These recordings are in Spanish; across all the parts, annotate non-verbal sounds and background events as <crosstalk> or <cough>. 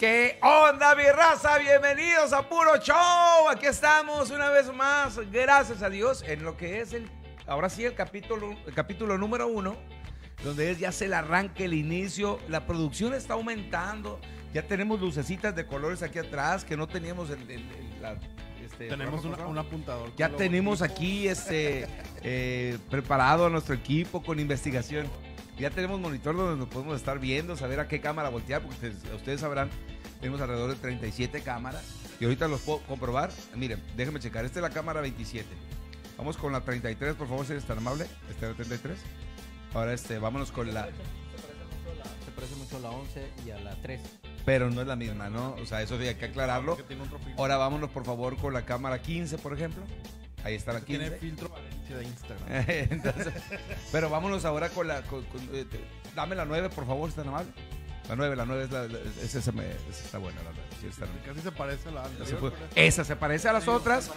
¿Qué onda, mi raza? Bienvenidos a Puro Show. Aquí estamos una vez más, gracias a Dios, en lo que es el, ahora sí, el capítulo, el capítulo número uno, donde es ya se el arranque, el inicio. La producción está aumentando. Ya tenemos lucecitas de colores aquí atrás que no teníamos en, en- en la. este, Tenemos una- un apuntador. Ya tenemos aquí este eh, preparado a nuestro equipo con investigación. Ya tenemos monitor donde nos podemos estar viendo, saber a qué cámara voltear, porque ustedes, ustedes sabrán, tenemos alrededor de 37 cámaras. Y ahorita los puedo comprobar. Miren, déjenme checar. Esta es la cámara 27. Vamos con la 33, por favor, si eres tan amable. Esta es la 33. Ahora este, vámonos con la... Se parece mucho a la 11 y a la 3. Pero no es la misma, ¿no? O sea, eso hay que aclararlo. Ahora vámonos, por favor, con la cámara 15, por ejemplo. Ahí está la 15. Tiene filtro Valencia de Instagram. <laughs> Entonces, pero vámonos ahora con la. con- con- eh, dame la 9, por favor, está amable. La 9, la 9 es la. la- esa, esa me- esa está buena, la 9. sí, está. Casi se parece a la anterior. fue. Esa se parece a las otras,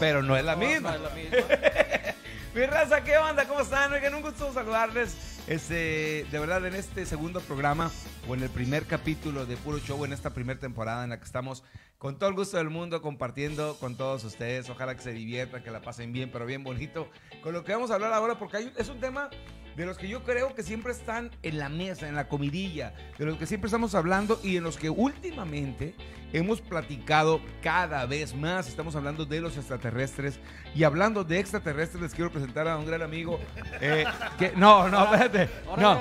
pero no es la misma. No es la misma. <laughs> Mi raza, ¿qué onda? ¿Cómo están? Oigan, un gusto saludarles. Este, de verdad, en este segundo programa o en el primer capítulo de Puro Show, en esta primera temporada en la que estamos con todo el gusto del mundo compartiendo con todos ustedes. Ojalá que se diviertan, que la pasen bien, pero bien bonito. Con lo que vamos a hablar ahora, porque hay- es un tema de los que yo creo que siempre están en la mesa, en la comidilla, de los que siempre estamos hablando y en los que últimamente hemos platicado cada vez más. Estamos hablando de los extraterrestres y hablando de extraterrestres les quiero presentar a un gran amigo. eh, que, no, no, espérate. No,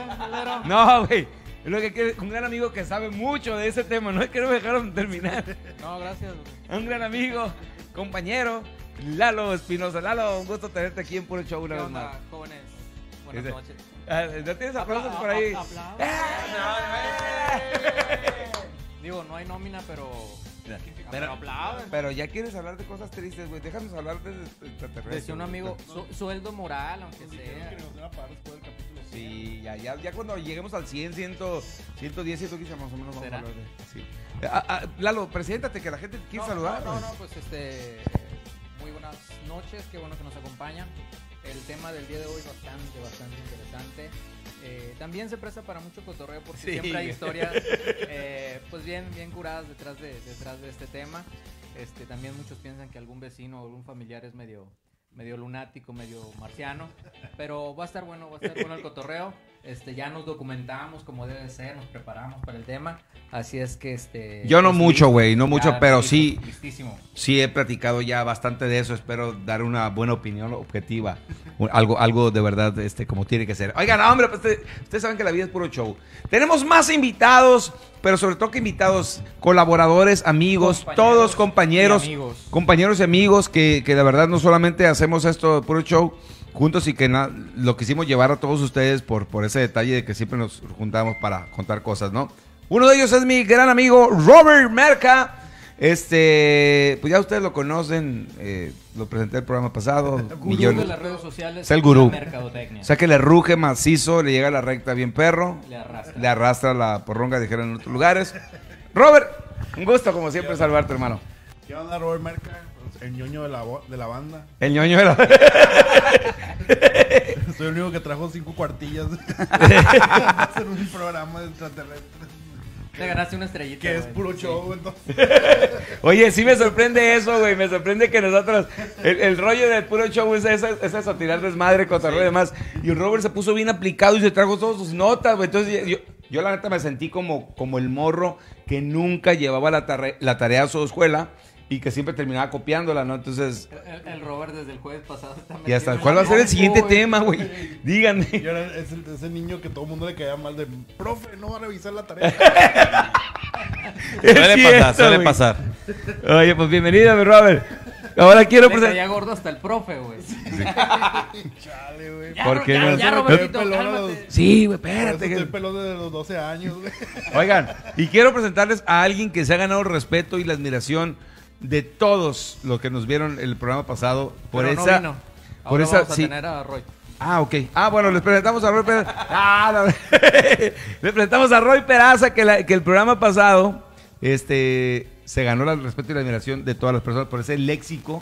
no, güey. Lo que un gran amigo que sabe mucho de ese tema. No quiero dejaron terminar. No, gracias. Un gran amigo, compañero, Lalo Espinosa. Lalo, un gusto tenerte aquí en Puro Show una ¿Qué vez más. jóvenes? Buenas Dice- noches. Ah, ¿No tienes aplausos Apla- por ahí? a- aplausos. ¡Eh! Digo, no hay nómina, pero. Pero- Pero aplauden. Pero ya quieres hablar de cosas tristes, güey. Déjanos hablar de extraterrestres. Decía un amigo, su- sueldo moral, aunque sea. que nos iban a pagar después del capítulo. Sí, ya, ya, ya cuando lleguemos al 100, 100, 110, 115 más o menos vamos ¿Será? a hablar de sí. Ah, ah, Lalo, preséntate que la gente te quiere No, saludar. No, no, no, pues este. Muy buenas noches, qué bueno que nos acompañan. El tema del día de hoy bastante, bastante interesante. Eh, también se presta para mucho cotorreo porque Sí. siempre hay historias <laughs> eh, pues bien, bien curadas detrás de, detrás de este tema. Este, también muchos piensan que algún vecino o algún familiar es medio, medio lunático, medio marciano. Pero va a estar bueno, va a estar bueno el cotorreo. Este, ya nos documentamos como debe ser, nos preparamos para el tema. Así es que este. Yo no pues, mucho, güey, no mucho, pero sí. Listísimo. Sí, he platicado ya bastante de eso. Espero dar una buena opinión objetiva. Algo, algo de verdad, este, como tiene que ser. Oigan, hombre, pues, te- ustedes saben que la vida es puro show. Tenemos más invitados, pero sobre todo que invitados, colaboradores, amigos, Compañeros todos compañeros. y amigos. Compañeros y amigos que, que de verdad no solamente hacemos esto de puro show juntos y que na- lo quisimos llevar a todos ustedes por, por ese detalle de que siempre nos juntamos para contar cosas, ¿no? Uno de ellos es mi gran amigo Robert Merca. Este, pues ya ustedes lo conocen, eh, lo presenté el programa pasado. <laughs> Gurú millones. de las redes sociales. Es el gurú. O sea que le ruge macizo, le llega a la recta bien perro, Le arrastra. le arrastra la porronga, dijeron en otros lugares. Robert, un gusto como siempre salvarte, hermano. ¿Qué onda, Robert Merca? El ñoño de la, de la banda. El ñoño de la... <laughs> <laughs> Soy el único que trajo cinco cuartillas. <laughs> para hacer un programa de extraterrestres. Te ganaste una estrellita. Que es puro Sí. show, entonces. Oye, sí me sorprende eso, güey. Me sorprende que nosotros. El, el rollo del puro show es eso, es eso, tirar desmadre, cotorreo y demás. Y Robert se puso bien aplicado y se trajo todas sus notas, güey. Entonces, yo, yo la neta me sentí como, como el morro que nunca llevaba la, la tarea a su escuela y que siempre terminaba copiándola, ¿no? Entonces, El, el Robert desde el jueves pasado está y hasta cuál va a ser el siguiente tema, güey. Díganme. Y ahora es el- ese niño que todo el mundo le caía mal de, profe, no va a revisar la tarea. <laughs> Es Suele cierto, pasar, suele güey. pasar. Oye, pues bienvenido, mi Robert. Ahora quiero Le caía presentar. gordo hasta el profe, güey. <laughs> Chale, güey. Ya, ¿Por qué ya, no? ya, Robertito, los- Sí, güey, espérate. que- estoy pelón desde los 12 años, güey. Oigan, y quiero presentarles a alguien que se ha ganado el respeto y la admiración de todos los que nos vieron el programa pasado por Pero no esa vino. por Ahora esa vamos a sí. tener a Roy. Ah, ok. Ah, bueno, les presentamos a Roy Peraza. <laughs> Ah, no. <laughs> les presentamos a Roy Peraza que, la- que el programa pasado este se ganó el respeto y la admiración de todas las personas por ese léxico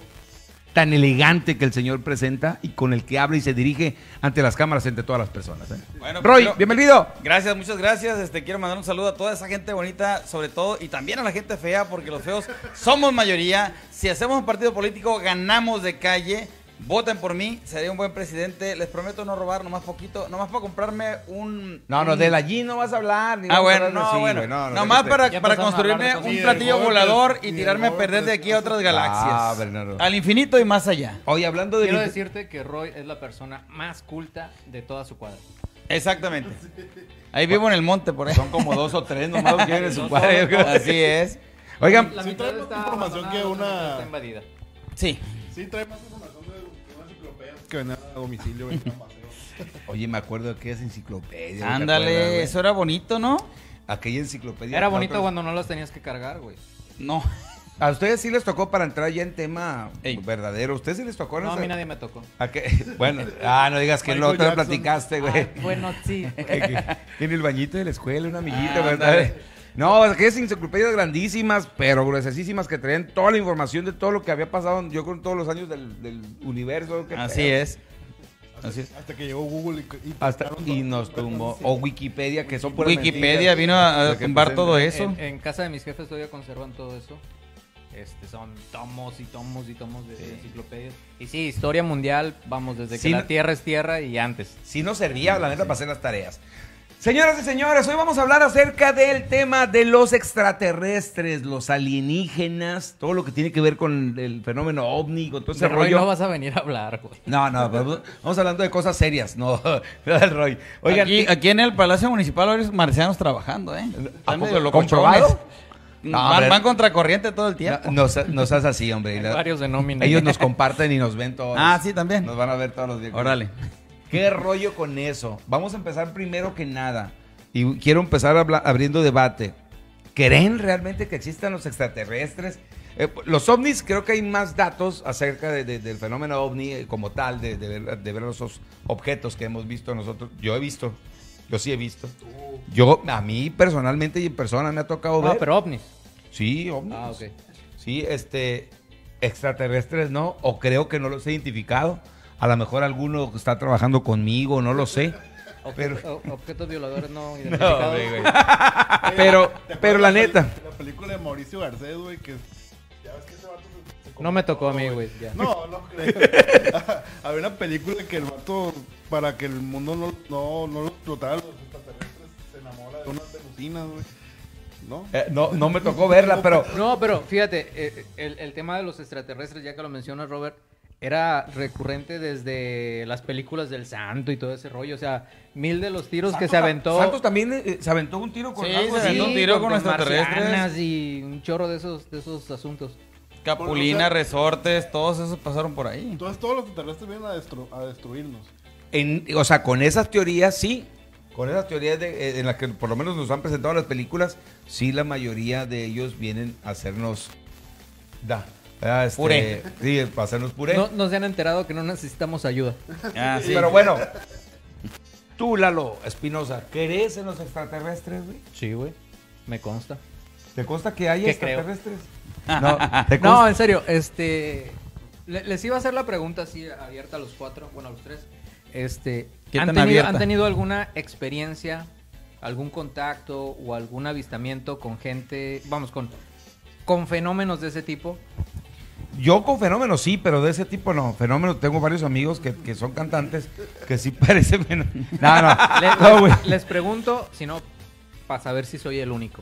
tan elegante que el señor presenta y con el que habla y se dirige ante las cámaras, entre todas las personas. ¿eh? Bueno, pues Roy, bienvenido. Gracias, muchas gracias. Este, quiero mandar un saludo a toda esa gente bonita, sobre todo, y también a la gente fea, porque los feos somos mayoría. Si hacemos un partido político, ganamos de calle. Voten por mí, seré un buen presidente. Les prometo no robar, nomás poquito, nomás para comprarme un. No, no, un- de allí no vas a hablar. ni Ah, bueno, no, sí, bueno. no, no, nomás para, para construirme un platillo volador y y tirarme a perder de aquí a otras galaxias. Ah, Bernardo. Al infinito y más allá. Oye, hablando de... Quiero decirte que Roy es la persona más culta de toda su cuadra. Exactamente. <laughs> Ahí vivo en el monte, por ahí. Son como dos o tres nomás los que viven en su <laughs> cuadro. Así es. Oigan, La Sí, trae más información que una- está invadida. Sí. Sí, trae más información que venía a domicilio. venía a paseo. oye, me acuerdo de aquellas enciclopedias. ¿te acuerdas, Ándale, eso era bonito, ¿no? Aquella enciclopedia. Era bonito cuando no las tenías que cargar, güey. No. <laughs> A ustedes sí les tocó para entrar ya en tema Ey. verdadero. ¿A ustedes sí les tocó? No, a mí nadie me tocó. ¿A qué? <laughs> Bueno, ah, no digas que no te lo platicaste, güey. Bueno, sí. <laughs> Tiene el bañito de la escuela, una amiguita, Ah, ¿verdad? No, aquellas enciclopedias grandísimas, pero gruesísimas que traían toda la información de todo lo que había pasado, yo creo, en todos los años del, del universo. Así pedo. es. Así es. Hasta que llegó Google y, y Hasta, tocaron y todo. nos tumbó. O Wikipedia, que son puras Wikipedia vino a, a que tumbar todo eso. En, en casa de mis jefes todavía conservan todo eso. Este, son tomos y tomos y tomos de, enciclopedias. Y sí, historia mundial, vamos, desde que Sí, no- la tierra es tierra y antes. Sí nos servía, la neta, para hacer las tareas. Señoras y señores, hoy vamos a hablar acerca del tema de los extraterrestres, los alienígenas, todo lo que tiene que ver con el fenómeno ovni, con todo ese De Roy rollo. no vas a venir a hablar, güey. No, no, vamos, hablando de cosas serias, no, <laughs> Roy. Oigan, aquí, en el Palacio Municipal hay marcianos trabajando, ¿eh? ¿A Están poco? locochones. ¿Comprobado? No, van, van contra corriente todo el tiempo. no, no no seas así, hombre. Hay La- varios de nómina. Ellos nos comparten y nos ven todos. Ah, sí, también. Nos van a ver todos los días. Órale. ¿Qué rollo con eso? Vamos a empezar primero que nada. Y quiero empezar abriendo debate. ¿Creen realmente que existan los extraterrestres? Eh, los ovnis, creo que hay más datos acerca de- de- del fenómeno ovni eh, como tal, de, de ver, ver esos objetos que hemos visto nosotros. Yo he visto, yo sí he visto. Yo, a mí personalmente y en persona me ha tocado Ah, ver. pero ovnis. Sí, ovnis. Ah, ok. Sí, este, extraterrestres no, o creo que no los he identificado. A lo mejor alguno está trabajando conmigo, no lo sé. Pero, O- objetos violadores no <laughs> No, identificados. güey, güey. <laughs> pero, ¿Te pero la peli- neta. La película de Mauricio Garcés, güey, que. Ya ves que ese vato se- se No me tocó a mí, güey. ya. No, no creo. <laughs> Había una película que el vato, para que el mundo no, no, no lo explotara, los extraterrestres se enamora de unas venusinas, güey. ¿No? Eh, no, no me tocó verla, pero No, pero fíjate, eh, el, el tema de los extraterrestres, ya que lo mencionas, Robert, era recurrente desde las películas del santo y todo ese rollo. O sea, mil de los tiros que se aventó. Santos también eh, se aventó un tiro con Sí, algo se así. aventó un tiro con extraterrestres extraterrestres. y un chorro de esos, de esos asuntos. Capulina, O sea- resortes, todos esos pasaron por ahí. Entonces todos los extraterrestres vienen a, destru- a destruirnos. En- o sea, con esas teorías sí. Con esas teorías de- eh, en las que por lo menos nos han presentado las películas, sí la mayoría de ellos vienen a hacernos da. Ah, este, Puré. Sí, para hacernos puré. No, no se han enterado que no necesitamos ayuda. Ah, sí. Pero bueno, tú, Lalo Espinosa, ¿crees en los extraterrestres, güey? Sí, güey. Me consta. ¿Te consta que hay extraterrestres? No, ¿te No, en serio, este. le- les iba a hacer la pregunta así abierta a los cuatro, bueno, a los tres. Este, ¿Qué ¿han, tenido, abierta? ¿Han tenido alguna experiencia, algún contacto o algún avistamiento con gente, vamos, con, con fenómenos de ese tipo? Yo con fenómenos sí, pero de ese tipo no. Fenómenos, tengo varios amigos que, que son cantantes que sí <laughs> parecen fenómenos. No, no, Le- no, les pregunto, si no, para saber si soy el único.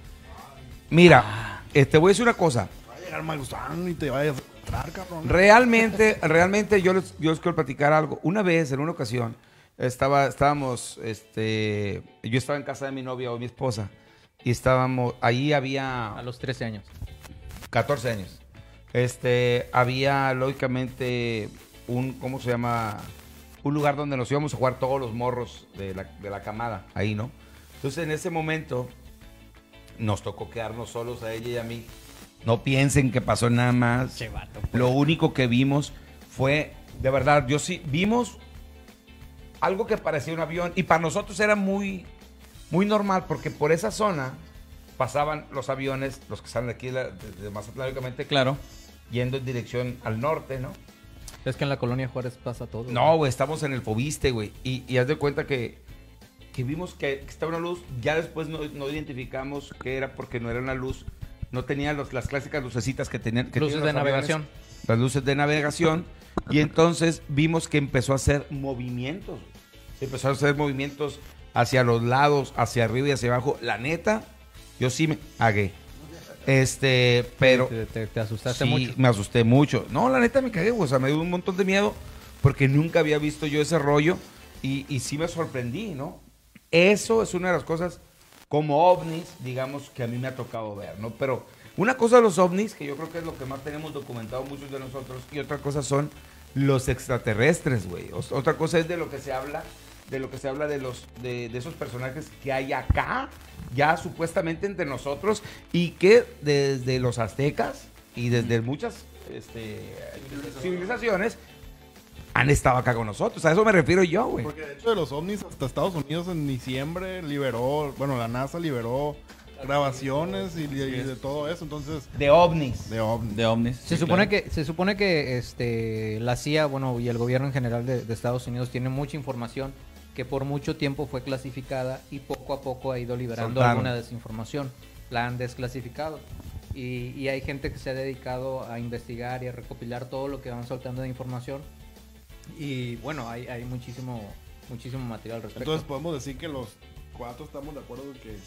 Mira, este, voy a decir una cosa. Va a llegar Magusán y te vayas a encontrar, cabrón. Realmente, realmente yo les, yo les quiero platicar algo. Una vez, en una ocasión, estaba, estábamos, este, yo estaba en casa de mi novia o mi esposa y estábamos, ahí había A los 13 años. 14 años. Este, había lógicamente un, ¿cómo se llama? Un lugar donde nos íbamos a jugar todos los morros de la, de la camada, ahí, ¿no? Entonces en ese momento nos tocó quedarnos solos a ella y a mí. No piensen que pasó nada más. Lo único que vimos fue, de verdad, yo sí, vimos algo que parecía un avión y para nosotros era muy, muy normal porque por esa zona pasaban los aviones, los que salen de aquí de, de Mazatlán, lógicamente, Claro. Yendo en dirección al norte, ¿no? Es que en la colonia Juárez pasa todo. No, güey, estamos en el Fobiste, güey. Y, y haz de cuenta que, que vimos que, que estaba una luz. Ya después no, no identificamos qué era porque no era una luz. No tenía los- las clásicas lucecitas que tenían. Que Luces tienen de los aviones, navegación. Las luces de navegación. y entonces vimos que empezó a hacer movimientos. güey. Empezó a hacer movimientos hacia los lados, hacia arriba y hacia abajo. La neta, yo sí me hagué. Este, pero. Te, te- te asustaste Sí, mucho. me asusté mucho. No, la neta me cagué. O sea, me dio un montón de miedo porque nunca había visto yo ese rollo y, y sí me sorprendí, ¿no? Eso es una de las cosas como ovnis, digamos, que a mí me ha tocado ver, ¿no? Pero una cosa de los ovnis, que yo creo que es lo que más tenemos documentado muchos de nosotros, y otra cosa son los extraterrestres, güey. Otra cosa es de lo que se habla, de lo que se habla de los, de, de esos personajes que hay acá, ya supuestamente entre nosotros, y que desde los aztecas y desde muchas este, civilizaciones han estado acá con nosotros. A eso me refiero yo, güey. Porque de hecho de los ovnis hasta Estados Unidos en diciembre liberó, bueno, la NASA liberó grabaciones y, y de todo eso, entonces De ovnis. de ovnis. De ovnis. Se sí, supone claro. que se supone que este la CIA, bueno, y el gobierno en general de, de Estados Unidos tiene mucha información que por mucho tiempo fue clasificada y poco a poco ha ido liberando Soltaron. alguna desinformación. La han desclasificado. Y, y hay gente que se ha dedicado a investigar y a recopilar todo lo que van soltando de información. Y bueno, hay, hay muchísimo muchísimo material al respecto. Entonces podemos decir que los cuatro estamos de acuerdo que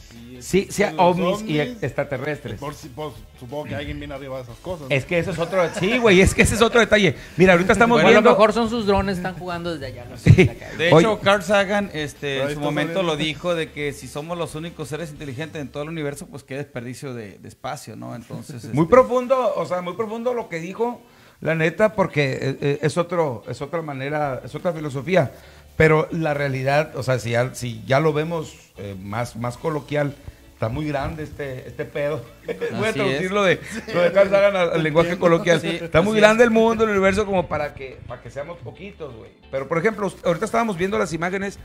sí. Sí, los ovnis y extraterrestres. Por si- pues, supongo que alguien viene arriba de esas cosas. ¿no? Es que ese es otro, sí, güey, es que ese es otro detalle. Mira, ahorita estamos Bueno, a lo viendo... mejor son sus drones, están jugando desde allá. no sé, Sí. De Oye. hecho, Carl Sagan este, en su momento saliendo. lo dijo de que si somos los únicos seres inteligentes en todo el universo, pues qué desperdicio de, de espacio, ¿no? Entonces, <laughs> Muy este, profundo, o sea, muy profundo lo que dijo, la neta, porque eh, eh, es otro, es otra manera, es otra filosofía. Pero la realidad, o sea, si ya, si ya lo vemos eh, más, más coloquial, está muy grande este, este pedo. <laughs> Voy a Así traducir es. lo de, lo de Carl Sagan al, al lenguaje coloquial. Sí, está muy grande el mundo, el universo, como para que, para que seamos poquitos, güey. Pero, por ejemplo, ahorita estábamos viendo las imágenes,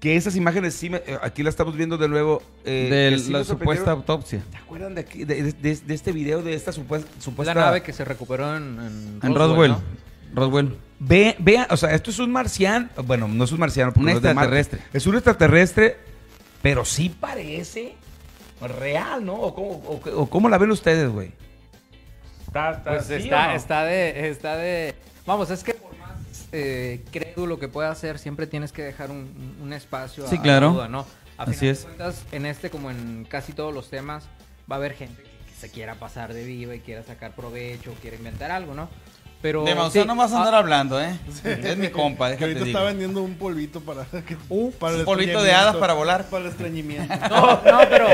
que esas imágenes sí, me- eh, aquí las estamos viendo de nuevo. eh, de sí la supuesta autopsia. ¿Te acuerdan de, aquí- de, de- de este video de esta supuesta... Es supuesta la nave que se recuperó en, en En Roswell. ¿no? Roswell. Ve, vea, o sea, esto es un marciano. Bueno, no es un marciano. porque Un no es de Marte. extraterrestre. Es un extraterrestre, pero sí parece real, ¿no? ¿O cómo, o qué- o cómo la ven ustedes, güey? Está, está, Pues ¿sí o está, no? está de, está de. Vamos, es que por más eh, crédulo que pueda ser, siempre tienes que dejar un, un espacio Sí, a claro. duda, ¿no? A Así final de es. cuentas, en este, como en casi todos los temas, va a haber gente que, que se quiera pasar de viva y quiera sacar provecho, quiera inventar algo, ¿no? Pero. De Maussan sí, no vas a ah, andar hablando, ¿eh? <laughs> Es mi compa, Que ahorita digo. está vendiendo un polvito para, <laughs> que- Un para el polvito de hadas para volar. Para el estreñimiento. <laughs> No, no, pero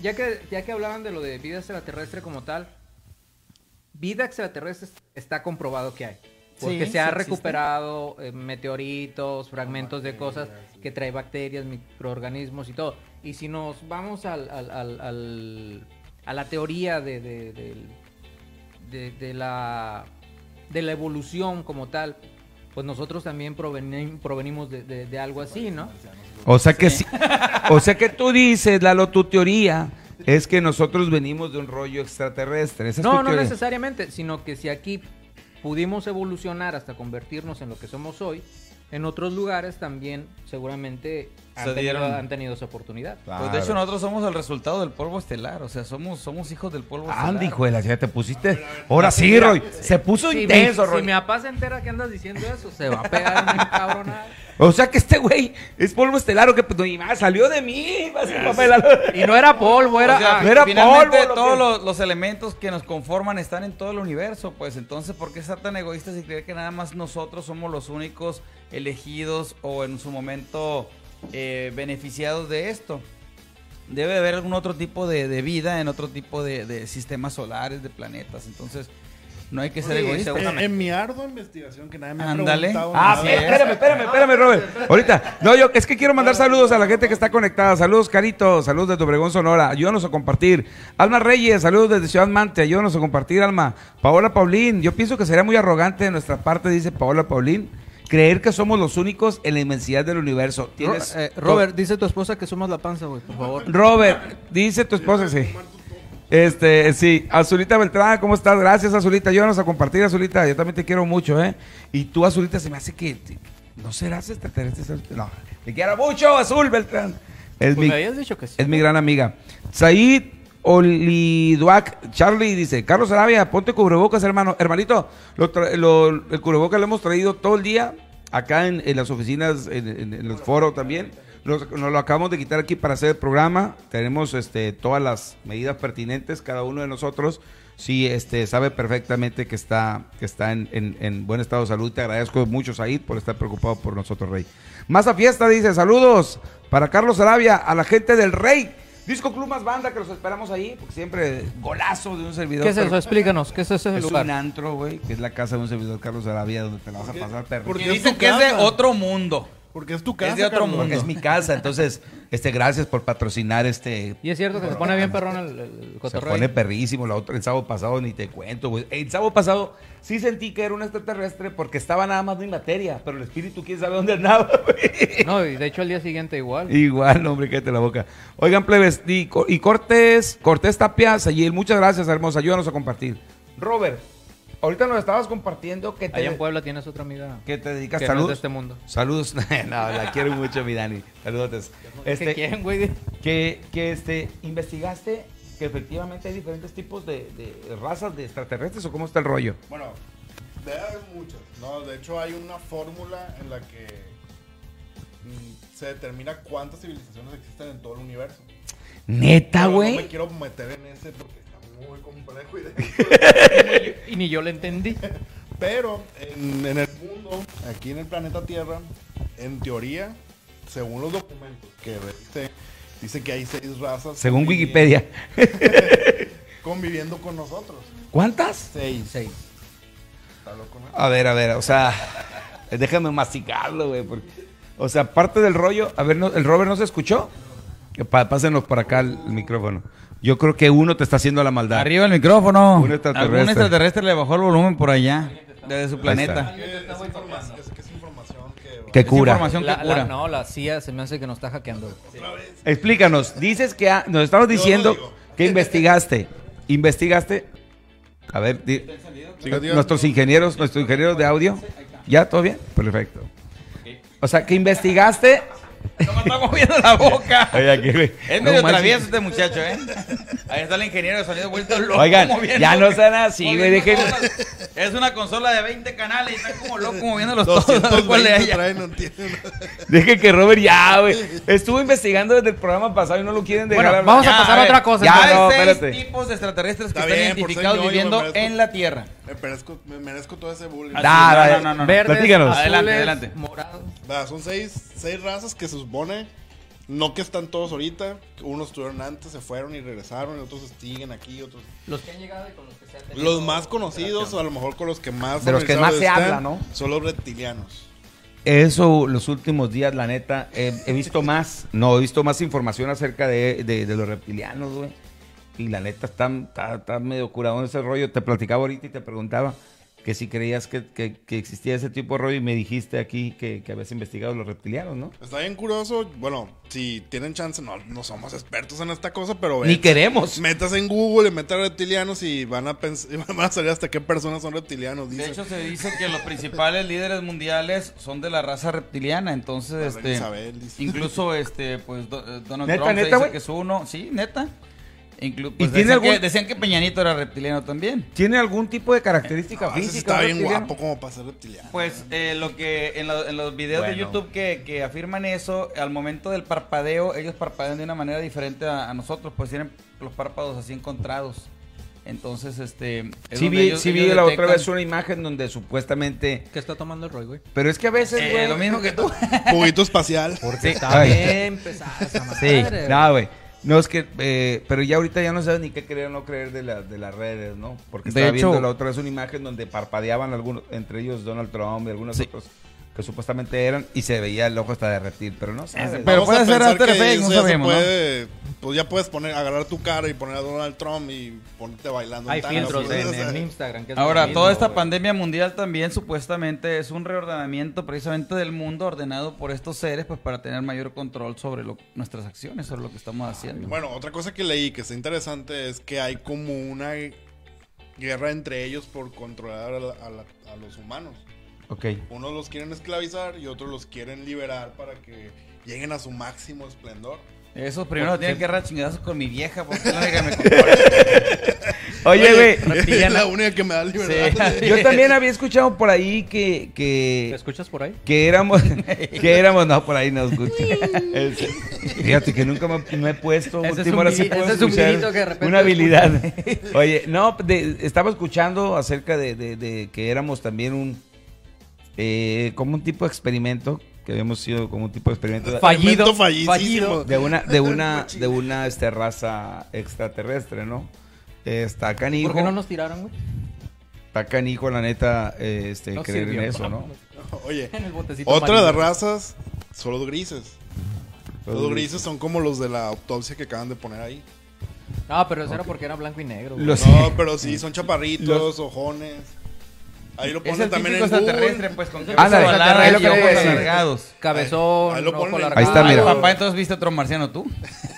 ya que, ya que hablaban de lo de vida extraterrestre como tal, vida extraterrestre está comprobado que hay. Porque Sí, se ha recuperado eh, meteoritos, fragmentos de cosas que trae bacterias, microorganismos y todo. Y si nos vamos al, al- al- al- a la teoría de, de- del- de- de la, de la evolución como tal, pues nosotros también proveni- provenimos de, de- de algo así, ¿no? O sea que sí. O sea que tú dices, Lalo, tu teoría es que nosotros venimos de un rollo extraterrestre. Esa es tu No, no teoría. necesariamente, sino que si aquí pudimos evolucionar hasta convertirnos en lo que somos hoy, en otros lugares también seguramente han, Se tenido, dieron- han tenido esa oportunidad. Pues de hecho nosotros somos el resultado del polvo estelar, o sea, somos, somos hijos del polvo estelar. Andy, hijo de la chica, te pusiste. Ahora sí, Roy. Se puso Si, mi, intenso, si Roy. mi papá se entera que andas diciendo eso, se va a pegar una <laughs> cabronada. O sea que este güey es polvo estelar o que pues, ni más, salió de mí. va a ser papel. Y no era polvo, era... O sea, ah, no era finalmente polvo lo todos que- los, los elementos que nos conforman están en todo el universo, pues entonces, ¿por qué estar tan egoístas y creer que nada más nosotros somos los únicos elegidos o en su momento eh, beneficiados de esto? Debe haber algún otro tipo de, de vida en otro tipo de, de sistemas solares, de planetas, entonces no hay que ser Sí, egoístas. En, en mi ardua investigación que nadie me ha Ándale. preguntado Ah, nada. espérame, espérame, espérame, Robert. Ahorita. No, yo es que quiero mandar saludos a la gente que está conectada. Saludos, Carito. Saludos desde Obregón, Sonora. Ayúdanos a compartir. Alma Reyes, saludos desde Ciudad Mante. Ayúdanos a compartir, Alma. Paola Paulín. Yo pienso que sería muy arrogante de nuestra parte, dice Paola Paulín, creer que somos los únicos en la inmensidad del universo. Tienes. eh, Robert, dice tu esposa que somos la panza, güey, por favor. Robert, dice tu esposa, sí. Este, sí, Azulita Beltrán, ¿cómo estás? Gracias, Azulita. Ayúdanos a compartir, Azulita. Yo también te quiero mucho, ¿eh? Y tú, Azulita, se me hace que. ¿No serás extraterrestre? No, te quiero mucho, Azul Beltrán. Es Pues mi, me habías dicho que sí. es mi gran amiga. Said Oliduac, Charlie dice, Carlos Arabia, ponte cubrebocas, hermano. Hermanito, lo lo- el cubrebocas lo hemos traído todo el día acá en, las oficinas, en, el foro también. Nos, lo acabamos de quitar aquí para hacer el programa. Tenemos este, todas las medidas pertinentes, cada uno de nosotros. Sí, este, sabe perfectamente que está, que está en buen estado de salud. Te agradezco mucho, Said, por estar preocupado por nosotros, Rey. Más a fiesta, dice, saludos para Carlos Arabia, a la gente del Rey. Disco Club Más Banda, que los esperamos ahí, porque siempre golazo de un servidor. ¿Qué es eso? Explícanos, ¿qué es ese Es lugar? un antro, güey, que es la casa de un servidor Carlos Arabia, donde te la vas a pasar perro. Porque es dicen que es de otro mundo. Porque es tu casa. de otro Carlos. Porque es mi casa, entonces, este, gracias por patrocinar este Y es cierto que se pone bien perrón el, el- el Se pone perrísimo. La otra, el sábado pasado ni te cuento, güey. El sábado pasado sí sentí que era un extraterrestre porque estaba nada más mi materia, pero el espíritu quién sabe dónde andaba, <laughs> güey. No, y de hecho al día siguiente igual. Igual, hombre, cállate la boca. Oigan, plebes, y, y Cortés, Cortés Tapia, Sayil, muchas gracias, hermosa. Ayúdanos a compartir. Robert, ahorita nos estabas compartiendo que te, Allá en Puebla tienes otra amiga que te dedicas que no es saludos. de este mundo. Saludos. <laughs> no, la quiero mucho, mi Dani. Saludos. ¿Qué Este, quieren, güey? que, que este, investigaste que efectivamente hay diferentes tipos de, de razas de extraterrestres o cómo está el rollo. Bueno, debe haber muchas. No, de hecho hay una fórmula en la que mm, se determina cuántas civilizaciones existen en todo el universo. Neta, güey. No me quiero meter en ese porque muy complejo y de- <laughs> Y ni yo le entendí. Pero en, en el mundo, aquí en el planeta Tierra, en teoría, según los documentos que revisé, dice que hay seis razas. Según Wikipedia. <laughs> Conviviendo con nosotros. ¿Cuántas? Seis. Seis. Está loco, ¿no? A ver, a ver, o sea, déjame masticarlo, güey. porque- O sea, parte del rollo, a ver, ¿no- ¿el Robert no se escuchó? Pásenos por acá el, el micrófono. Yo creo que uno te está haciendo la maldad. Arriba el micrófono. Un extraterrestre. Algún extraterrestre le bajó el volumen por allá, desde su planeta. Que es, informa- es información que... Que Es cura. información que La, la- cura. no, la CIA se me hace que nos está hackeando. Explícanos, dices que ha- nos lo diciendo que investigaste. ¿Investigaste? A ver, di- nuestros ingenieros, nuestros ingenieros de audio. ¿Ya? ¿Todo bien? Perfecto. O sea, que investigaste. No me está moviendo la boca. Oye, aquí. Es No medio manches. travieso este muchacho, ¿eh? Ahí está el ingeniero de sonido vuelto loco. Oigan, moviendo- ya no sean así, güey, moviendo dejen-. Es una consola de 20 canales y están como todos. le 220 haya. traen, no entiendo. Deje que Robert ya, güey. Estuvo investigando desde el programa pasado y no lo quieren dejar Bueno, vamos a Ya, pasar a ver, otra cosa, Ya, Hay no, seis espérate. tipos de extraterrestres que Está están bien, identificados ñoño, viviendo en la Tierra. Me merezco, me merezco todo ese bullying. Así, Da, no, no, no, no. Verdes, Platícanos. azules, Adelante, adelante. morados. Va, son seis, seis razas que se supone, no que están todos ahorita, unos estuvieron antes, se fueron y regresaron, y otros siguen aquí, otros... Los que han llegado y con los que se ha tenido Los más conocidos, o a lo mejor con los que más... De los que más se habla, ¿no? Son los reptilianos. Eso los últimos días, la neta, he, he visto más, no, he visto más información acerca de, de- de los reptilianos, güey. Y la neta está, está, está medio curado en ese rollo. Te platicaba ahorita y te preguntaba que si creías que, que- que existía ese tipo de rollo y me dijiste aquí que, que habías investigado los reptilianos, ¿no? Está bien curioso, bueno, si tienen chance, no, no somos expertos en esta cosa, pero... Ni queremos. Metas en Google y metas reptilianos y van a, <laughs> van a salir hasta qué personas son reptilianos, dice. De hecho, se dice <laughs> que los principales líderes mundiales son de la raza reptiliana. Entonces, este. Isabel, dice. Incluso, este, pues, eh, Donald ¿Neta, Trump se neta, dice güey? que es uno. Sí, neta. Inclu- ¿Y pues, tiene decían, algún- que, decían que Peñanito era reptiliano también. ¿Tiene algún tipo de característica Ah, ese sí física? está bien reptiliano? guapo como para ser reptiliano. Pues eh, lo que en, lo- en los videos de Bueno. YouTube que, que afirman eso, al momento del parpadeo, ellos parpadean de una manera diferente a, a nosotros, pues tienen los párpados así encontrados. Entonces, este. es Sí vi, ellos- sí vi ellos la otra vez una imagen donde supuestamente... ¿Qué está tomando el Roy, güey? Pero es que a veces, Eh, güey... lo mismo que tú. Juguito espacial. Sí, Está bien pesada esa Sí, madre. nada, güey. No, es que, eh, pero ya ahorita ya no sabes ni qué creer o no creer de, la- de las redes, ¿no? Porque De estaba hecho- viendo la otra vez una imagen donde parpadeaban algunos, entre ellos Donald Trump y algunos otros que supuestamente eran, y se veía el ojo hasta de reptil, pero no sé. Pero puede ser After Effects, no sabemos, Pues ya puedes poner, agarrar tu cara y poner a Donald Trump y ponerte bailando. Hay en filtros pues, en, o sea, en Instagram. Que es Ahora, toda esta pandemia mundial también supuestamente es un reordenamiento precisamente del mundo ordenado por estos seres pues para tener mayor control sobre lo- nuestras acciones, sobre lo que estamos haciendo. Bueno, otra cosa que leí que está interesante es que hay como una guerra entre ellos por controlar a, la- a la- a los humanos. Ok. Unos los quieren esclavizar y otros los quieren liberar para que lleguen a su máximo esplendor. Esos primero tienen que agarrar chingadazos con mi vieja porque es que me. <laughs> Oye, güey, es la única que me da libertad. <laughs> yo también había escuchado por ahí que, ¿Te que, escuchas por ahí? que éramos, <laughs> que éramos, no, por ahí no escucha. Este, Fíjate que nunca me, me he puesto, Ese es último, un ahora sí vi- puedo ese es un vidito que de repente una habilidad. Oye, no, de- estaba escuchando acerca de, de- de que éramos también un, eh, como un tipo de experimento, que habíamos sido como un tipo de experimento de, Fallido, Experimento fallido. de una, de <laughs> una, de una este, raza extraterrestre, ¿no? Está canijo, ¿Por qué no nos tiraron, güey? está canijo, la neta, eh, este, No creer sirvió. en eso, ¿no? <laughs> Oye, otra de razas son los grises. Los grises son como los de la autopsia que acaban de poner ahí. No, pero eso era porque era blanco y negro. güey. Los- No, <laughs> pero sí, son chaparritos, ojones. Ahí lo Es ponen el también en extraterrestre, pues con cabeza ahí larga lo y que ojos decir. alargados. Cabezón, Ahí lo ojo. Ahí está, Ay, mira. papá, entonces viste otro marciano tú.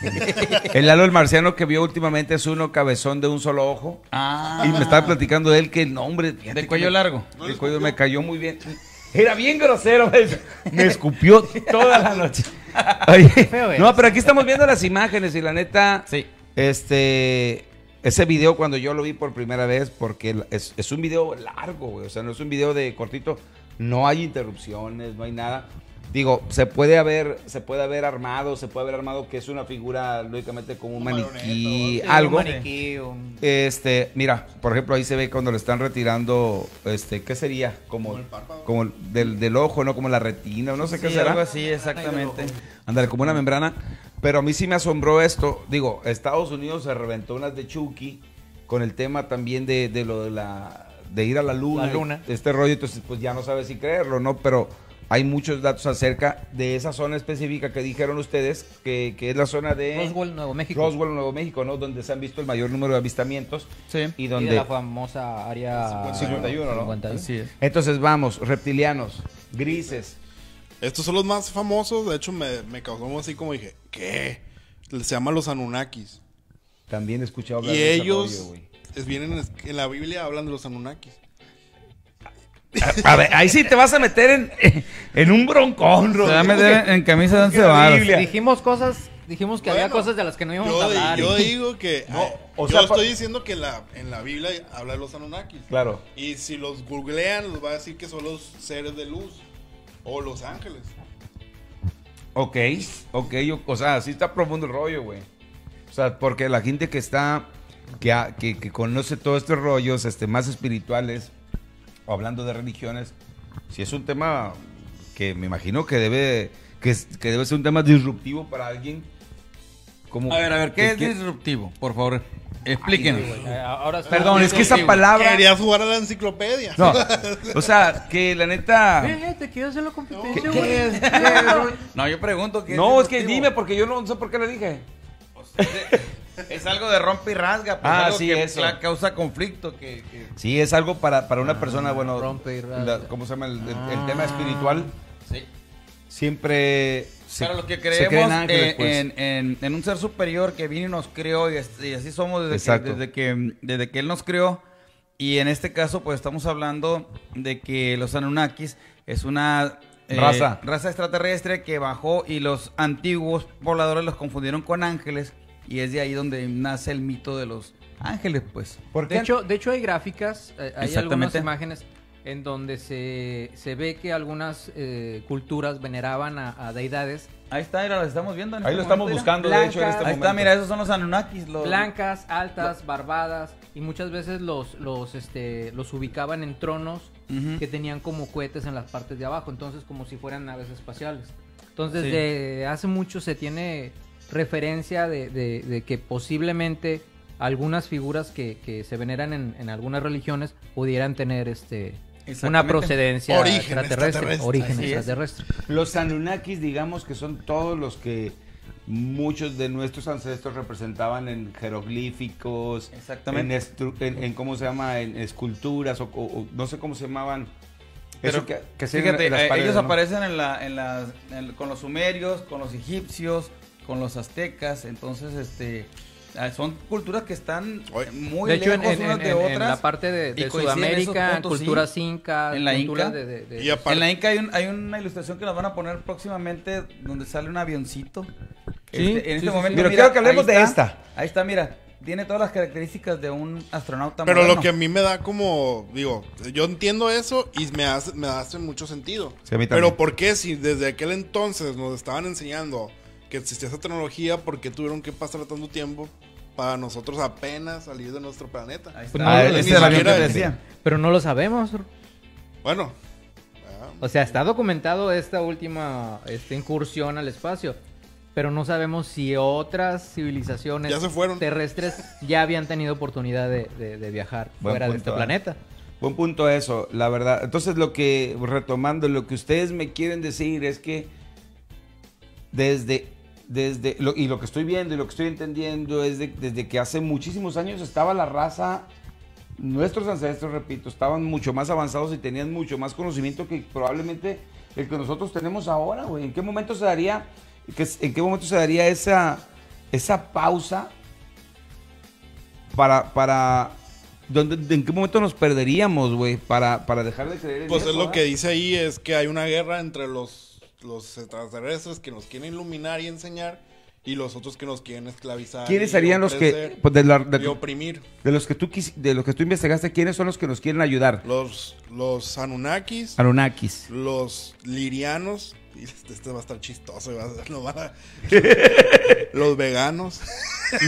<laughs> El Lalo el marciano que vio últimamente es uno cabezón de un solo ojo. Ah, Y me estaba platicando de él que no, hombre. fíjate del cuello me- largo. El cuello me cayó muy bien. Era bien grosero. Me, me escupió toda la noche. <laughs> Oye, no, pero aquí estamos viendo las imágenes y la neta. Sí. Este. Ese video cuando yo lo vi por primera vez, porque es, es un video largo. O sea, no es un video de cortito. No hay interrupciones, no hay nada. Digo, se puede haber, se puede haber armado, se puede haber armado que es una figura, lógicamente, como un maniquí, Sí, algo. Un maniquí, un... Este, mira, por ejemplo, ahí se ve cuando le están retirando, este, ¿qué sería? Como, Como el párpado. como del, del ojo, ¿no? Como la retina, no sé qué será. algo así, exactamente. Ándale, como una membrana. Pero a mí sí me asombró esto. Digo, Estados Unidos se reventó unas de Chucky con el tema también de, de lo de la de ir a la luna. La luna. Este rollo, entonces pues ya no sabes si creerlo, ¿no? Pero hay muchos datos acerca de esa zona específica que dijeron ustedes, que, que es la zona de Roswell, Nuevo México. Roswell, Nuevo México, ¿no? Donde se han visto el mayor número de avistamientos. Sí. Y Y de donde... la famosa área 51, ¿no? 51. Así es. Entonces vamos, reptilianos, grises. Estos son los más famosos. De hecho, me, me causó así como dije, ¿qué? Se llaman los Anunnakis. También he escuchado hablar Y de ellos, rollo, güey. es, vienen en, en la Biblia hablan de los Anunnakis. A, a ver, ahí sí te vas a meter en, en un broncón, Se Rodrigo. va a meter en camisa de once varas. Biblia. Dijimos cosas, dijimos que había Bueno, cosas de las que no íbamos Yo, a di- hablar. yo digo que. <laughs> O yo sea, pa- estoy diciendo que la, en la Biblia habla de los Anunnakis. Claro. Y si los googlean, les va a decir que son los seres de luz. O los ángeles. Ok, ok, yo- o sea, sí está profundo el rollo, güey. O sea, porque la gente que está, que, ha- que, que conoce todos estos rollos este, más espirituales, hablando de religiones, sí es un tema que me imagino que debe, que, que debe ser un tema disruptivo para alguien. Como, A ver, a ver, ¿qué es que- disruptivo? Por favor, explíquenos. Eh, Ahora. Perdón, es que esa palabra... Querías jugar a la enciclopedia. No, o sea, que la neta... Eh, te quiero hacer la competencia, ¿Qué- güey. qué es? No, yo pregunto qué No, es que dime, porque yo no sé por qué le dije. Es algo de rompe y rasga, pues Ah, algo sí, que eso. causa conflicto. Que, que- Sí, es algo para, para una persona, bueno, rompe y rasga. la- ¿cómo se llama? El, el- el tema espiritual Sí. siempre... se- Para los que creemos ángeles, eh, pues. en, en- en un ser superior que vino y nos creó y, así somos desde que, desde, que, desde que Él nos creó. Y en este caso, pues estamos hablando de que los Anunnakis es una eh, Raza. raza extraterrestre que bajó y los antiguos pobladores los confundieron con ángeles. Y es de ahí donde nace el mito de los ángeles, pues. ¿Por De hecho, de hecho hay gráficas, eh, hay algunas imágenes en donde se, se ve que algunas eh, culturas veneraban a, a deidades Ahí está, mira, lo estamos viendo. en Ahí este lo estamos momento, buscando, de hecho, en este. Ahí momento. está, mira, esos son los Anunnakis. los- blancas, altas, barbadas y muchas veces los los este los ubicaban en tronos que tenían como cohetes en las partes de abajo, entonces como si fueran naves espaciales. Entonces Sí. de hace mucho se tiene referencia de, de- de que posiblemente algunas figuras que, que se veneran en, en algunas religiones pudieran tener este una procedencia Origen extraterrestre. extraterrestre. Origen Así es. extraterrestre. Los Anunnakis, digamos que son todos los que muchos de nuestros ancestros representaban en jeroglíficos, Exactamente. En, estru- en- en cómo se llama, en esculturas o, o- o no sé cómo se llamaban. Pero Eso que, que fíjate, eh, paredes, ellos ¿no? aparecen en la, en las, en- con los sumerios, con los egipcios, con los aztecas, entonces este ah, son culturas que están muy de hecho, en, lejos en- unas en- de en otras. la parte de, de Sudamérica, puntos, sí. culturas incas, En la culturas Inca. de, de- de- Y aparte- En la Inca hay, un- hay una ilustración que nos van a poner próximamente donde sale un avioncito. Sí, Este- en sí, este sí, momento, Pero mira, quiero que hablemos de está. esta. Ahí está, mira. Tiene todas las características de un astronauta Pero lo moderno. que a mí me da como, digo, yo entiendo eso y me hace, me hace mucho sentido. Sí, a mí también. Pero ¿por qué si desde aquel entonces nos estaban enseñando que existía esa tecnología, por qué tuvieron que pasar tanto tiempo para nosotros apenas salir de nuestro planeta? Ahí Pues está. no, Ah, ese que decía. Pero no lo sabemos. Bueno, ah, O sea, está documentado esta última esta incursión al espacio, pero no sabemos si otras civilizaciones Ya se fueron. terrestres ya habían tenido oportunidad de, de- de viajar Buen fuera de este ¿eh? planeta. Buen punto eso, la verdad. Entonces lo que, retomando, lo que ustedes me quieren decir es que desde, desde, lo- y lo que estoy viendo y lo que estoy entendiendo es de- desde que hace muchísimos años estaba la raza, nuestros ancestros, repito, estaban mucho más avanzados y tenían mucho más conocimiento que probablemente el que nosotros tenemos ahora, güey. ¿En qué momento se daría, que- en qué momento se daría esa, esa pausa para, para, ¿dónde- ¿en qué momento nos perderíamos, güey? Para, para dejar de creer en pues eso, es lo ¿verdad? que dice ahí, es que hay una guerra entre los, los extraterrestres que nos quieren iluminar y enseñar y los otros que nos quieren esclavizar. ¿Quiénes serían los que, pues, de, la- de- y oprimir? de los que tú quis- de los que tú investigaste, quiénes son los que nos quieren ayudar? Los, los Anunnakis, Anunnakis. los Lirianos, este, este va a estar chistoso, va a- no van a- <laughs> los veganos,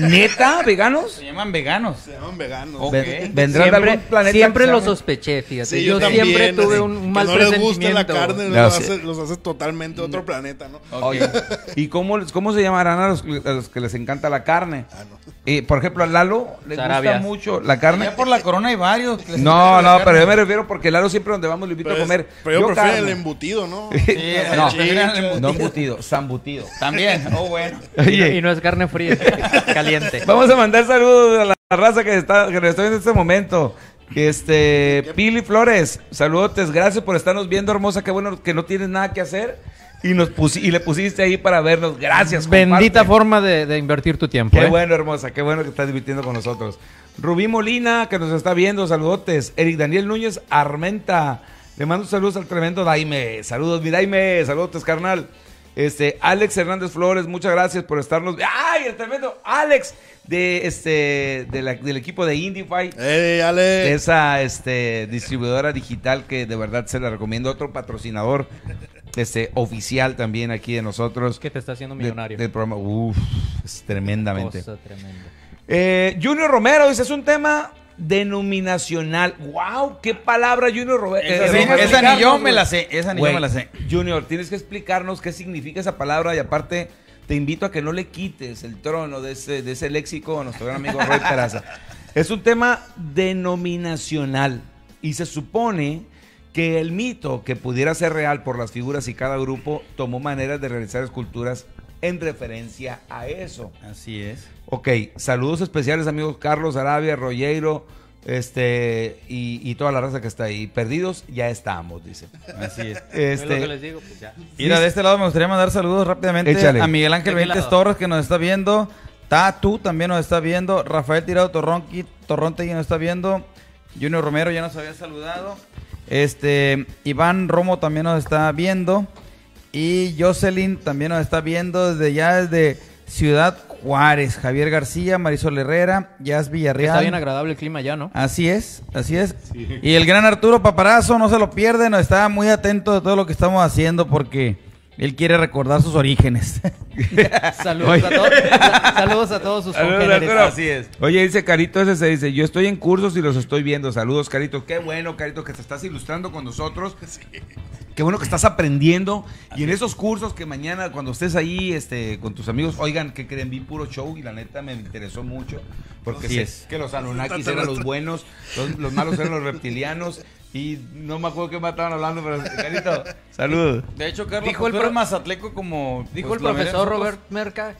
¿Neta? ¿Veganos? Se llaman veganos. se llaman veganos. Ok. Ven- ¿Vendrán de Siempre, algún planeta siempre lo sospeché, fíjate. Sí, yo también, siempre tuve así, un, un que mal no les gusta la carne, No, los, sí. hace, los hace totalmente otro planeta, ¿no? Oye, ¿y cómo, cómo se llamarán a los, a los que les encanta la carne? Ah, no. Eh, por ejemplo, a Lalo le gusta mucho la carne. Ya por la corona hay varios. que les No, no, pero yo me refiero porque Lalo siempre donde vamos lo invito Pero, a es- comer. pero yo, prefiero carne. el embutido, ¿no? <laughs> Sí, No, embutido. No embutido, zambutido. También, oh bueno. Y, <laughs> no, Oye, y no es carne fría, caliente. vamos a mandar saludos a la raza que está que nos está viendo en este momento. Este, Pili Flores, saludotes, gracias por estarnos viendo, hermosa, qué bueno que no tienes nada que hacer y nos pusi- y le pusiste ahí para vernos. Gracias. Bendita comparte. forma de, de invertir tu tiempo. Qué ¿eh? bueno, hermosa, qué bueno que estás divirtiendo con nosotros. Rubí Molina, que nos está viendo, saludotes. Eric Daniel Núñez Armenta, le mando saludos al tremendo Daime. Saludos, mi Daime, saludotes, carnal. Este, Alex Hernández Flores, muchas gracias por estarnos. ¡Ay, el tremendo Alex! De este, de la- del equipo de Indify. ¡Ey, de Ale! esa este, distribuidora digital que de verdad se la recomiendo. Otro patrocinador este, oficial también aquí de nosotros. Que te está haciendo de- millonario. del programa. Uf, es tremendamente. Cosa tremenda. Eh, Junior Romero dice, es un tema denominacional. ¡Wow! ¿Qué palabra, Junior eh, Esa, sí, Romero? esa ni yo me la sé. Esa ni yo me la sé. Junior, tienes que explicarnos qué significa esa palabra y aparte te invito a que no le quites el trono de ese, de ese léxico a nuestro gran amigo Roy Peraza. Es un tema denominacional y se supone que el mito que pudiera ser real por las figuras y cada grupo tomó maneras de realizar esculturas en referencia a eso. Así es. Ok, saludos especiales amigos Carlos Arabia, Rollero, este y, y toda la raza que está ahí. Perdidos, ya estamos, dice. Así es. <laughs> Es lo que Este, les digo, pues ya. Mira, de este lado me gustaría mandar saludos rápidamente Échale. a Miguel Ángel ¿De qué Benítez? Torres que nos está viendo. Tatu también nos está viendo. Rafael Tirado Torronqui, Torronte nos está viendo. Junior Romero ya nos había saludado. Este, Iván Romo también nos está viendo. Y Jocelyn también nos está viendo desde ya desde Ciudad Juárez. Javier García, Marisol Herrera, Jazz Villarreal. Está bien agradable el clima ya, ¿no? Así es, así es. Y el gran Arturo Paparazo no se lo pierde, nos está muy atento de todo lo que estamos haciendo porque él quiere recordar sus orígenes. <laughs> Saludos, a, todos, saludos a todos sus Saludos, congéneres. Así es. Oye, dice Carito ese se dice, yo estoy en cursos y los estoy viendo. Saludos, Carito. Qué bueno, Carito, que te estás ilustrando con nosotros. Qué bueno que estás aprendiendo. Y en esos cursos que mañana, cuando estés ahí este, con tus amigos, oigan, que creen? Vi puro show y la neta me interesó mucho. Porque sé es. que los Anunnakis eran los buenos, los, los malos eran los reptilianos. Y no me acuerdo qué me estaban hablando, pero Carito, <laughs> saludos. De hecho, Carlos, Dijo el pro- mazatleco como... Dijo pues, el profesor. Robert Merca.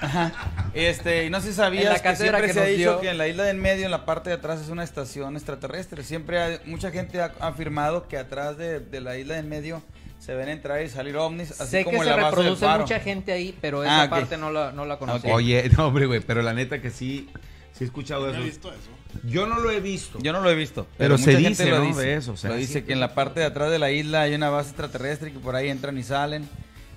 <laughs> Este, y no sé si En sabías la que siempre que se ha nos dicho dio- que en la isla del medio, en la parte de atrás, es una estación extraterrestre. Siempre hay- mucha gente ha afirmado que atrás de, de la isla del medio se ven entrar y salir ovnis, así sé como que se la reproduce mucha gente ahí, pero Ah, esa parte no la, no la conocía. Oye, <laughs> no, hombre, güey, pero la neta que sí, sí he escuchado ¿No eso. he visto eso? Yo no lo he visto. Yo no lo he visto, Pero pero, se mucha dice, gente lo ¿no? dice. de eso, o sea, lo sí, dice que en la parte de atrás de la isla hay una base extraterrestre y que por ahí entran y salen.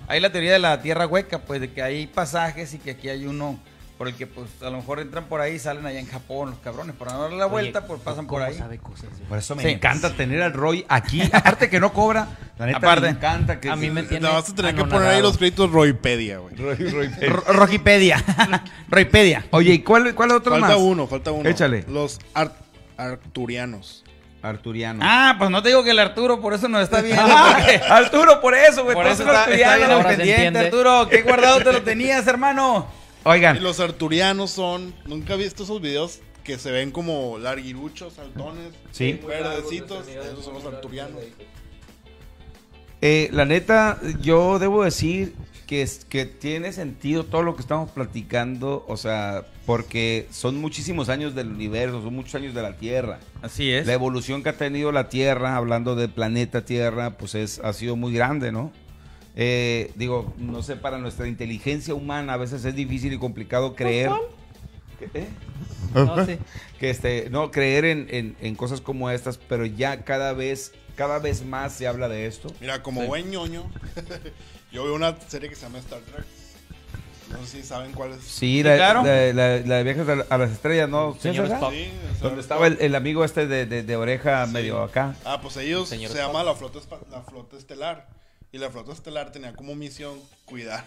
Hay la teoría de la tierra hueca, pues de que hay pasajes y que aquí hay uno por el que pues a lo mejor entran por ahí y salen allá en Japón los cabrones. Para no darle la vuelta, pues pasan por ¿Cómo ahí. sabe cosas, güey? Por eso me Sí. encanta tener al Roy aquí. Aparte que no cobra, la neta Aparte. me encanta que A mí me tiene Nada más te tener que poner ahí los créditos Roypedia, güey. Roy, Roy- Ro- Rojipedia. <laughs> Rojipedia. Oye, ¿y cuál, cuál otro Falta más? uno, falta uno. Échale. Los ar- arturianos. Arturiano. Ah, pues no te digo que el Arturo por eso nos está viendo. Ah, Arturo, por eso, güey. por por eso eso está, arturiano. está bien al ahora se pendiente, entiende. Arturo. ¿Qué guardado te lo tenías, hermano? Y Oigan, los arturianos son. Nunca he visto esos videos que se ven como larguiruchos, saltones, Sí. verdecitos. Esos son los arturianos. eh, la neta, yo debo decir que, es- que tiene sentido todo lo que estamos platicando, o sea, porque son muchísimos años del universo, son muchos años de la Tierra. Así es. La evolución que ha tenido la Tierra, hablando del planeta Tierra, pues es, ha sido muy grande, ¿no? Eh, digo, no sé, para nuestra inteligencia humana a veces es difícil y complicado creer. ¿Qué- eh? No, <laughs> sí. que este, no creer en, en- en cosas como estas, pero ya cada vez, cada vez más se habla de esto. Mira, como Sí. buen ñoño, <laughs> yo veo una serie que se llama Star Trek. No sé si saben cuál es. Sí, la, claro. la- la- la de viajes a la- a las estrellas, ¿no? ¿Sí Señor? Spock. Sí, Donde estaba el, amigo este de, de- de oreja medio acá. Ah, pues ellos Señor se Spock. llama la flota, la flota estelar. Y la flota estelar tenía como misión cuidar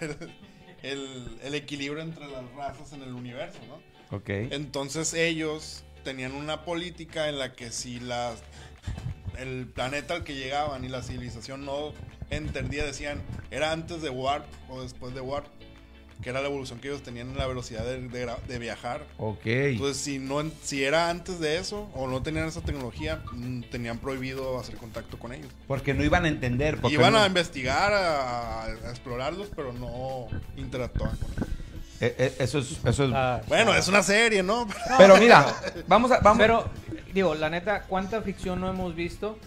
el, el equilibrio entre las razas en el universo, ¿no? Ok. Entonces ellos tenían una política en la que si las el planeta al que llegaban y la civilización no entendía, decían, era antes de Warp o después de Warp, que era la evolución que ellos tenían en la velocidad de, de viajar. Ok. Entonces, si no si era antes de eso o no tenían esa tecnología, mm, tenían prohibido hacer contacto con ellos. Porque no iban a entender. Porque Iban no- a investigar, a, a explorarlos, pero no interactuaban con ellos. Eh, eh, eso es, eso es- Ah, Bueno, es una serie, ¿no? Pero mira, vamos a, vamos. Pero, digo, la neta, ¿cuánta ficción no hemos visto?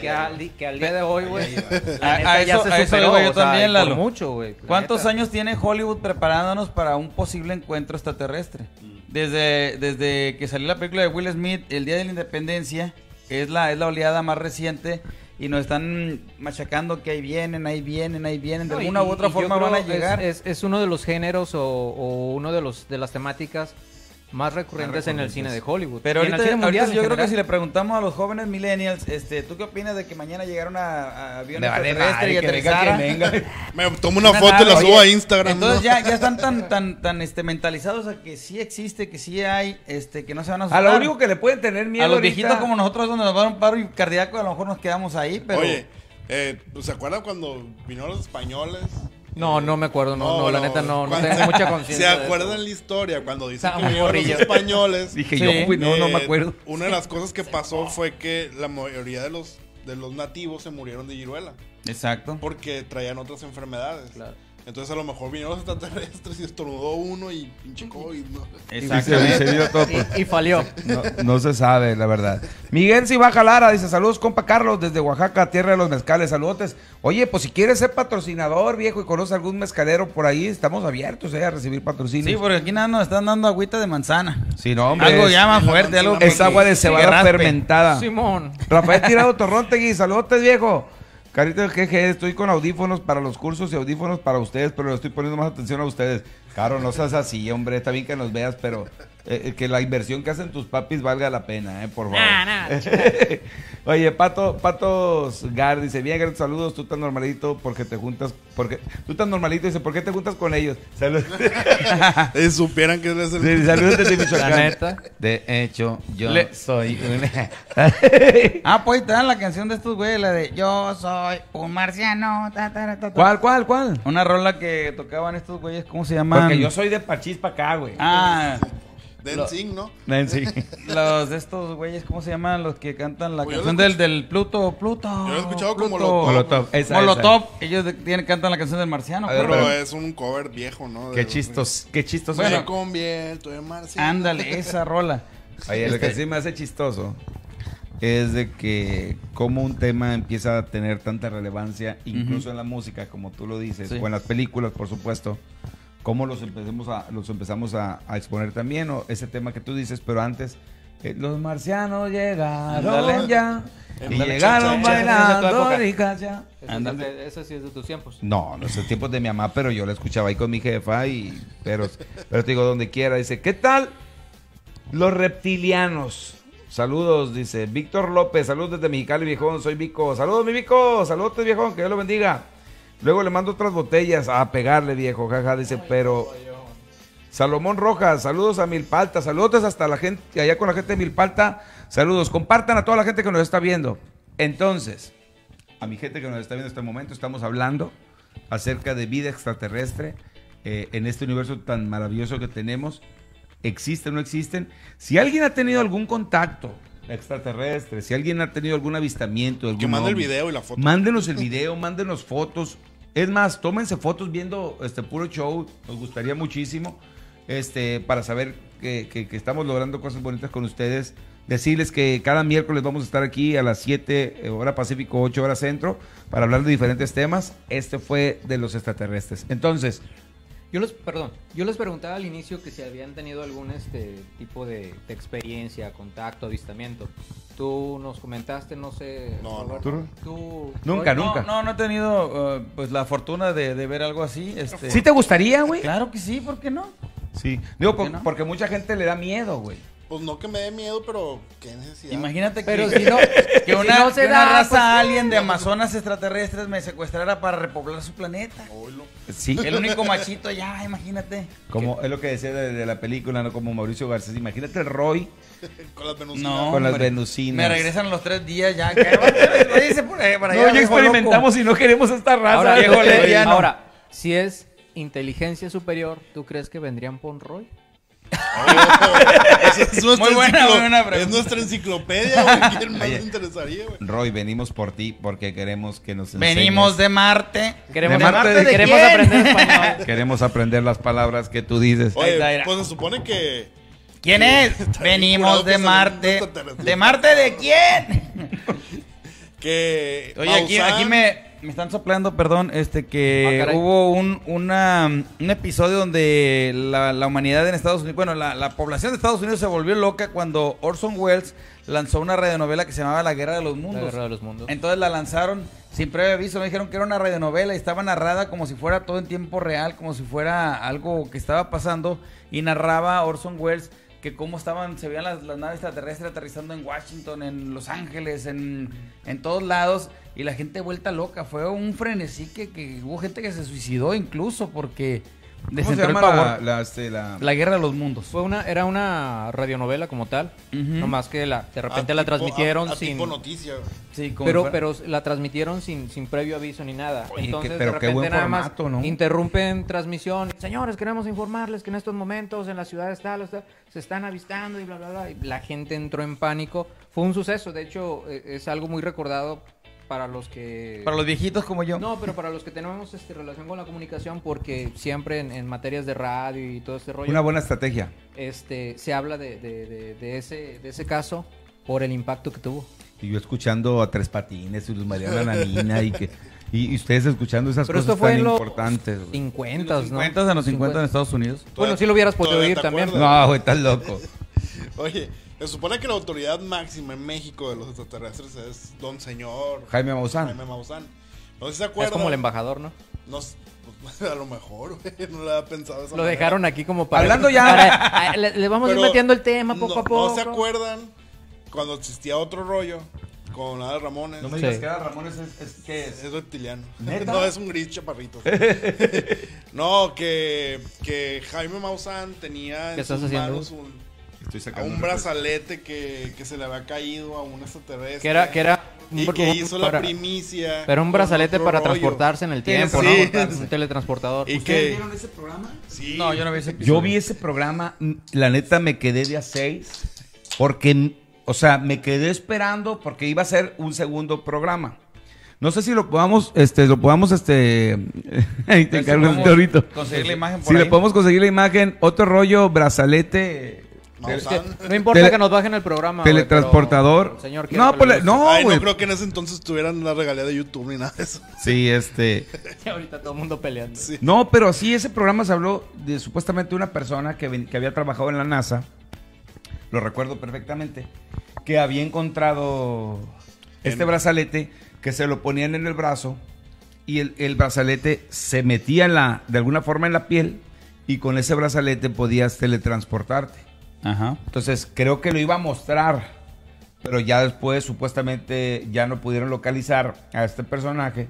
Que al, que al día de hoy, güey. A- eso- se a eso superó, yo o sea, también, y por Lalo. mucho, güey. ¿Cuántos neta. años tiene Hollywood preparándonos para un posible encuentro extraterrestre? Desde, desde que salió la película de Will Smith, El Día de la Independencia, es la, es la oleada más reciente, y nos están machacando que ahí vienen, ahí vienen, ahí vienen, de No, y- alguna u otra y forma van a llegar. Es, es, es uno de los géneros o, o uno de los de las temáticas más recurrentes, en el cine de Hollywood. Pero en el ahorita, cine ahorita mundial yo creo que si le preguntamos a los jóvenes millennials, este, ¿tú qué opinas de que mañana llegara una a- vale extraterrestre y madre, que venga aterrizara? quien venga. <laughs> Me tomo una Una foto y la subo a Instagram. Entonces ¿no? ya, ya están tan, tan, tan este, mentalizados a que sí existe, que sí hay, este, que no se van a a asustar. lo único que le pueden tener miedo a los ahorita- viejitos como nosotros donde nos va a un paro cardíaco, a lo mejor nos quedamos ahí, pero... Oye, eh, ¿se acuerdan cuando vinieron los españoles? No, no me acuerdo, no, no, la neta no, no Cuando- tengo mucha <laughs> ¿Se conciencia. de eso, acuerdan la historia cuando dicen Estaba que los españoles? Dije Sí. yo, güey, no, no me Eh, acuerdo. Una de las cosas que pasó fue que la mayoría de los, de los nativos se murieron de viruela Exacto. porque traían otras enfermedades. Entonces a lo mejor vinieron los extraterrestres y estornudó uno y pinche COVID, ¿no? Y Exactamente. se- se vio todo, pues. Y, y falió. No, no se sabe, la verdad. Miguel Sibaja Lara dice: Saludos, compa Carlos, desde Oaxaca, tierra de los mezcales. Saludotes. Oye, pues si quieres ser patrocinador, viejo, y conoce algún mezcalero por ahí, estamos abiertos eh, a recibir patrocinio. Sí, porque aquí nada nos están dando agüita de manzana. Sí, no, hombre. Algo es, ya más fuerte, algo es agua de cebada fermentada. Simón. Rafael Tirado Torrontegui, saludotes, viejo. Carita del GG, estoy con audífonos para los cursos y audífonos para ustedes, pero le estoy poniendo más atención a ustedes. Claro, no seas así, hombre. Está bien que nos veas, pero eh, que la inversión que hacen tus papis valga la pena, eh, por favor. Nah, nah, <laughs> Oye, Pato, Patos Gar dice, bien, grandes saludos, tú tan normalito porque te juntas, porque tú tan normalito, dice, ¿por qué te juntas con ellos? Saludos. <laughs> Si supieran que es el... Sí, saludos desde Michoacán. La neta. De hecho, yo Le- soy un... <laughs> ah, pues ahí está la canción de estos güeyes, la de Yo soy un marciano. ta, ta, ta, ta. ¿Cuál, cuál, cuál? Una rola que tocaban estos güeyes, ¿cómo se llaman? Porque yo soy de Pachís para acá, güey. Ah, Denzing, ¿no? Nancy. <laughs> los de estos güeyes, ¿cómo se llaman? Los que cantan la Pues canción del, del Pluto, Pluto. Yo lo he escuchado como. Molotov. Molotov. Esa, Molotov, ellos de- tienen, cantan la canción del marciano. Ver. Pero es un cover viejo, ¿no? Qué De- chistos, qué chistoso. Me Bueno. convierto en marciano. Ándale, <laughs> esa rola. Oye, lo que Este- sí me hace chistoso es de que como un tema empieza a tener tanta relevancia, incluso en la música, como tú lo dices, Sí. o en las películas, por supuesto, cómo los empezamos a, los empezamos a, a exponer también, o ese tema que tú dices, pero antes, eh, los marcianos llegaron ya, y Ándale, llegaron cha, cha, cha. bailando de época. ricas ya. Eso, de- sí es de tus tiempos. No, no es el tiempo de mi mamá, pero yo la escuchaba ahí con mi jefa y pero, pero te digo donde quiera. Dice, ¿qué tal los reptilianos? Saludos, dice Víctor López, saludos desde Mexicali, viejón, soy Vico. Saludos, mi Vico, saludos, viejón, que Dios lo bendiga. Luego le mando otras botellas a pegarle, viejo, jaja, dice, pero... Salomón Rojas, saludos a Milpalta, saludos hasta la gente, allá con la gente de Milpalta, saludos, compartan a toda la gente que nos está viendo. Entonces, a mi gente que nos está viendo en este momento, estamos hablando acerca de vida extraterrestre eh, en este universo tan maravilloso que tenemos. ¿Existen o no existen? Si alguien ha tenido algún contacto extraterrestre, si alguien ha tenido algún avistamiento, algún Que mande el video y la foto. Mándenos el <laughs> video, mándenos fotos. Es más, tómense fotos viendo este puro show. Nos gustaría muchísimo. Este, para saber que, que- que estamos logrando cosas bonitas con ustedes. Decirles que cada miércoles vamos a estar aquí a las 7 eh, hora Pacífico, 8 horas centro, para hablar de diferentes temas. Este fue de los extraterrestres. Entonces, Yo les, perdón, yo les preguntaba al inicio que si habían tenido algún este tipo de, de experiencia, contacto, avistamiento. Tú nos comentaste, no sé. No, no. Tú, Nunca, Roy, nunca. No, no, no he tenido eh, pues la fortuna de, de ver algo así. Este. ¿sí te gustaría, güey? Claro que sí, ¿por qué no? Sí. Digo, ¿Por por- no? porque mucha gente le da miedo, güey. Pues no que me dé miedo, pero qué necesidad. Imagínate que, Pero si no, que una, si no se que una da, raza pues, alien de amazonas extraterrestres me secuestrara para repoblar su planeta. Sí. El único machito ya, imagínate. Como es lo que decía de, de la película, ¿no? Como Mauricio Garcés. Imagínate el Roy <laughs> Con las venusinas. No, con las hombre. venusinas. Me regresan los tres días ya. que- <laughs> para No, ya experimentamos loco. y no queremos esta raza. ahora, viejo lesbiano. ahora, si es inteligencia superior, ¿tú crees que vendrían por Roy? Es nuestra Muy buena, muy buena pregunta. Es nuestra enciclopedia, güey. ¿Quién más Oye. le interesaría, güey? Roy, venimos por ti porque queremos que nos enseñes. Venimos de Marte. Queremos, ¿De Marte de queremos quién? aprender español. Queremos aprender las palabras que tú dices. Oye, pues se supone que. ¿Quién es? Venimos de Marte. ¿De Marte de quién? <laughs> Que. Oye, aquí, aquí me, me están soplando, perdón, este que Ah, hubo un, una, un episodio donde la, la humanidad en Estados Unidos, bueno, la, la población de Estados Unidos se volvió loca cuando Orson Welles lanzó una radionovela que se llamaba La Guerra de los La Mundos. guerra de los mundos. Entonces la lanzaron sin previo aviso, me dijeron que era una radionovela y estaba narrada como si fuera todo en tiempo real, como si fuera algo que estaba pasando y narraba Orson Welles que cómo estaban, se veían las, las naves extraterrestres aterrizando en Washington, en Los Ángeles, en, en todos lados y la gente vuelta loca, fue un frenesí que, que hubo gente que se suicidó incluso porque ¿Cómo se llama pavor. la, la, este, la- La guerra de los mundos. Fue una, era una radionovela como tal, no más que la, de repente a la tipo- transmitieron a- a sin... tipo noticia. Sí, como Pero, fuera- pero la transmitieron sin, sin previo aviso ni nada. Oye, Entonces, qué- pero de qué repente buen nada más interrumpen transmisión. Señores, queremos informarles que en estos momentos en la ciudad de tal, tal, se están avistando y bla, bla, bla. Y la gente entró en pánico. Fue un suceso. De hecho, eh, es algo muy recordado para los que... para los viejitos como yo. No, pero para los que tenemos este, relación con la comunicación, porque siempre en, en materias de radio y todo este rollo, Una buena estrategia. este, se habla de, de- de- de ese, de ese caso por el impacto que tuvo. Y yo escuchando a Tres Patines y Luz Mariana Nanina y que y, y ustedes escuchando esas Pero cosas esto fue tan importantes. güey. 50, los ¿no? 50 en los 50 en Estados Unidos. Bueno, sí lo hubieras podido ¿Todavía oír también. No, güey, estás loco. <laughs> Oye, se supone que la autoridad máxima en México de los extraterrestres es Don Señor Jaime Maussan. Jaime Maussan. No sé si se Es acuerdan. como el embajador, ¿no? no pues <laughs> a lo mejor, güey. No lo había pensado de esa Lo manera. dejaron aquí como para. Hablando ya- para- le, le vamos a ir metiendo el tema poco no, a poco. ¿No se acuerdan cuando existía otro rollo con Adal Ramones? No me Sí. digas que era Ramón es, es, ¿qué es? Es reptiliano. ¿Neta? No, es un gris chaparrito. <laughs> no, que, que Jaime Maussan tenía ¿Qué en estás sus haciendo? manos un, Estoy a sacando un brazalete que, que se le había caído a un extraterrestre. Que era, que era Y que hizo la primicia. Pero un brazalete para rollo. transportarse en el tiempo, Sí. ¿no? Un <laughs> teletransportador. Y ¿Ustedes que. vieron ese programa? Sí. No, yo no vi ese episodio. Yo vi ese programa, la neta me quedé de a seis, porque, o sea, me quedé esperando porque iba a ser un segundo programa. No sé si lo podamos, este, lo podamos, este, <laughs> ahí te encargo el podemos teorito. conseguir la imagen por Si le podemos conseguir la imagen, otro rollo, brazalete. <laughs> No importa Tele- que nos bajen el programa. teletransportador. pero, Señor, no, que pues, no, Ay, güey. no creo que en ese entonces tuvieran la regalía de YouTube ni nada de eso. Sí, este. <laughs> Ahorita todo el mundo peleando. Sí. No, pero sí, ese programa se habló de supuestamente una persona que, había trabajado en la NASA, lo recuerdo perfectamente, que había encontrado este brazalete que se lo ponían en el brazo y el, el brazalete se metía en la, de alguna forma en la piel y con ese brazalete podías teletransportarte. Ajá. Entonces creo que lo iba a mostrar, pero ya después supuestamente ya no pudieron localizar a este personaje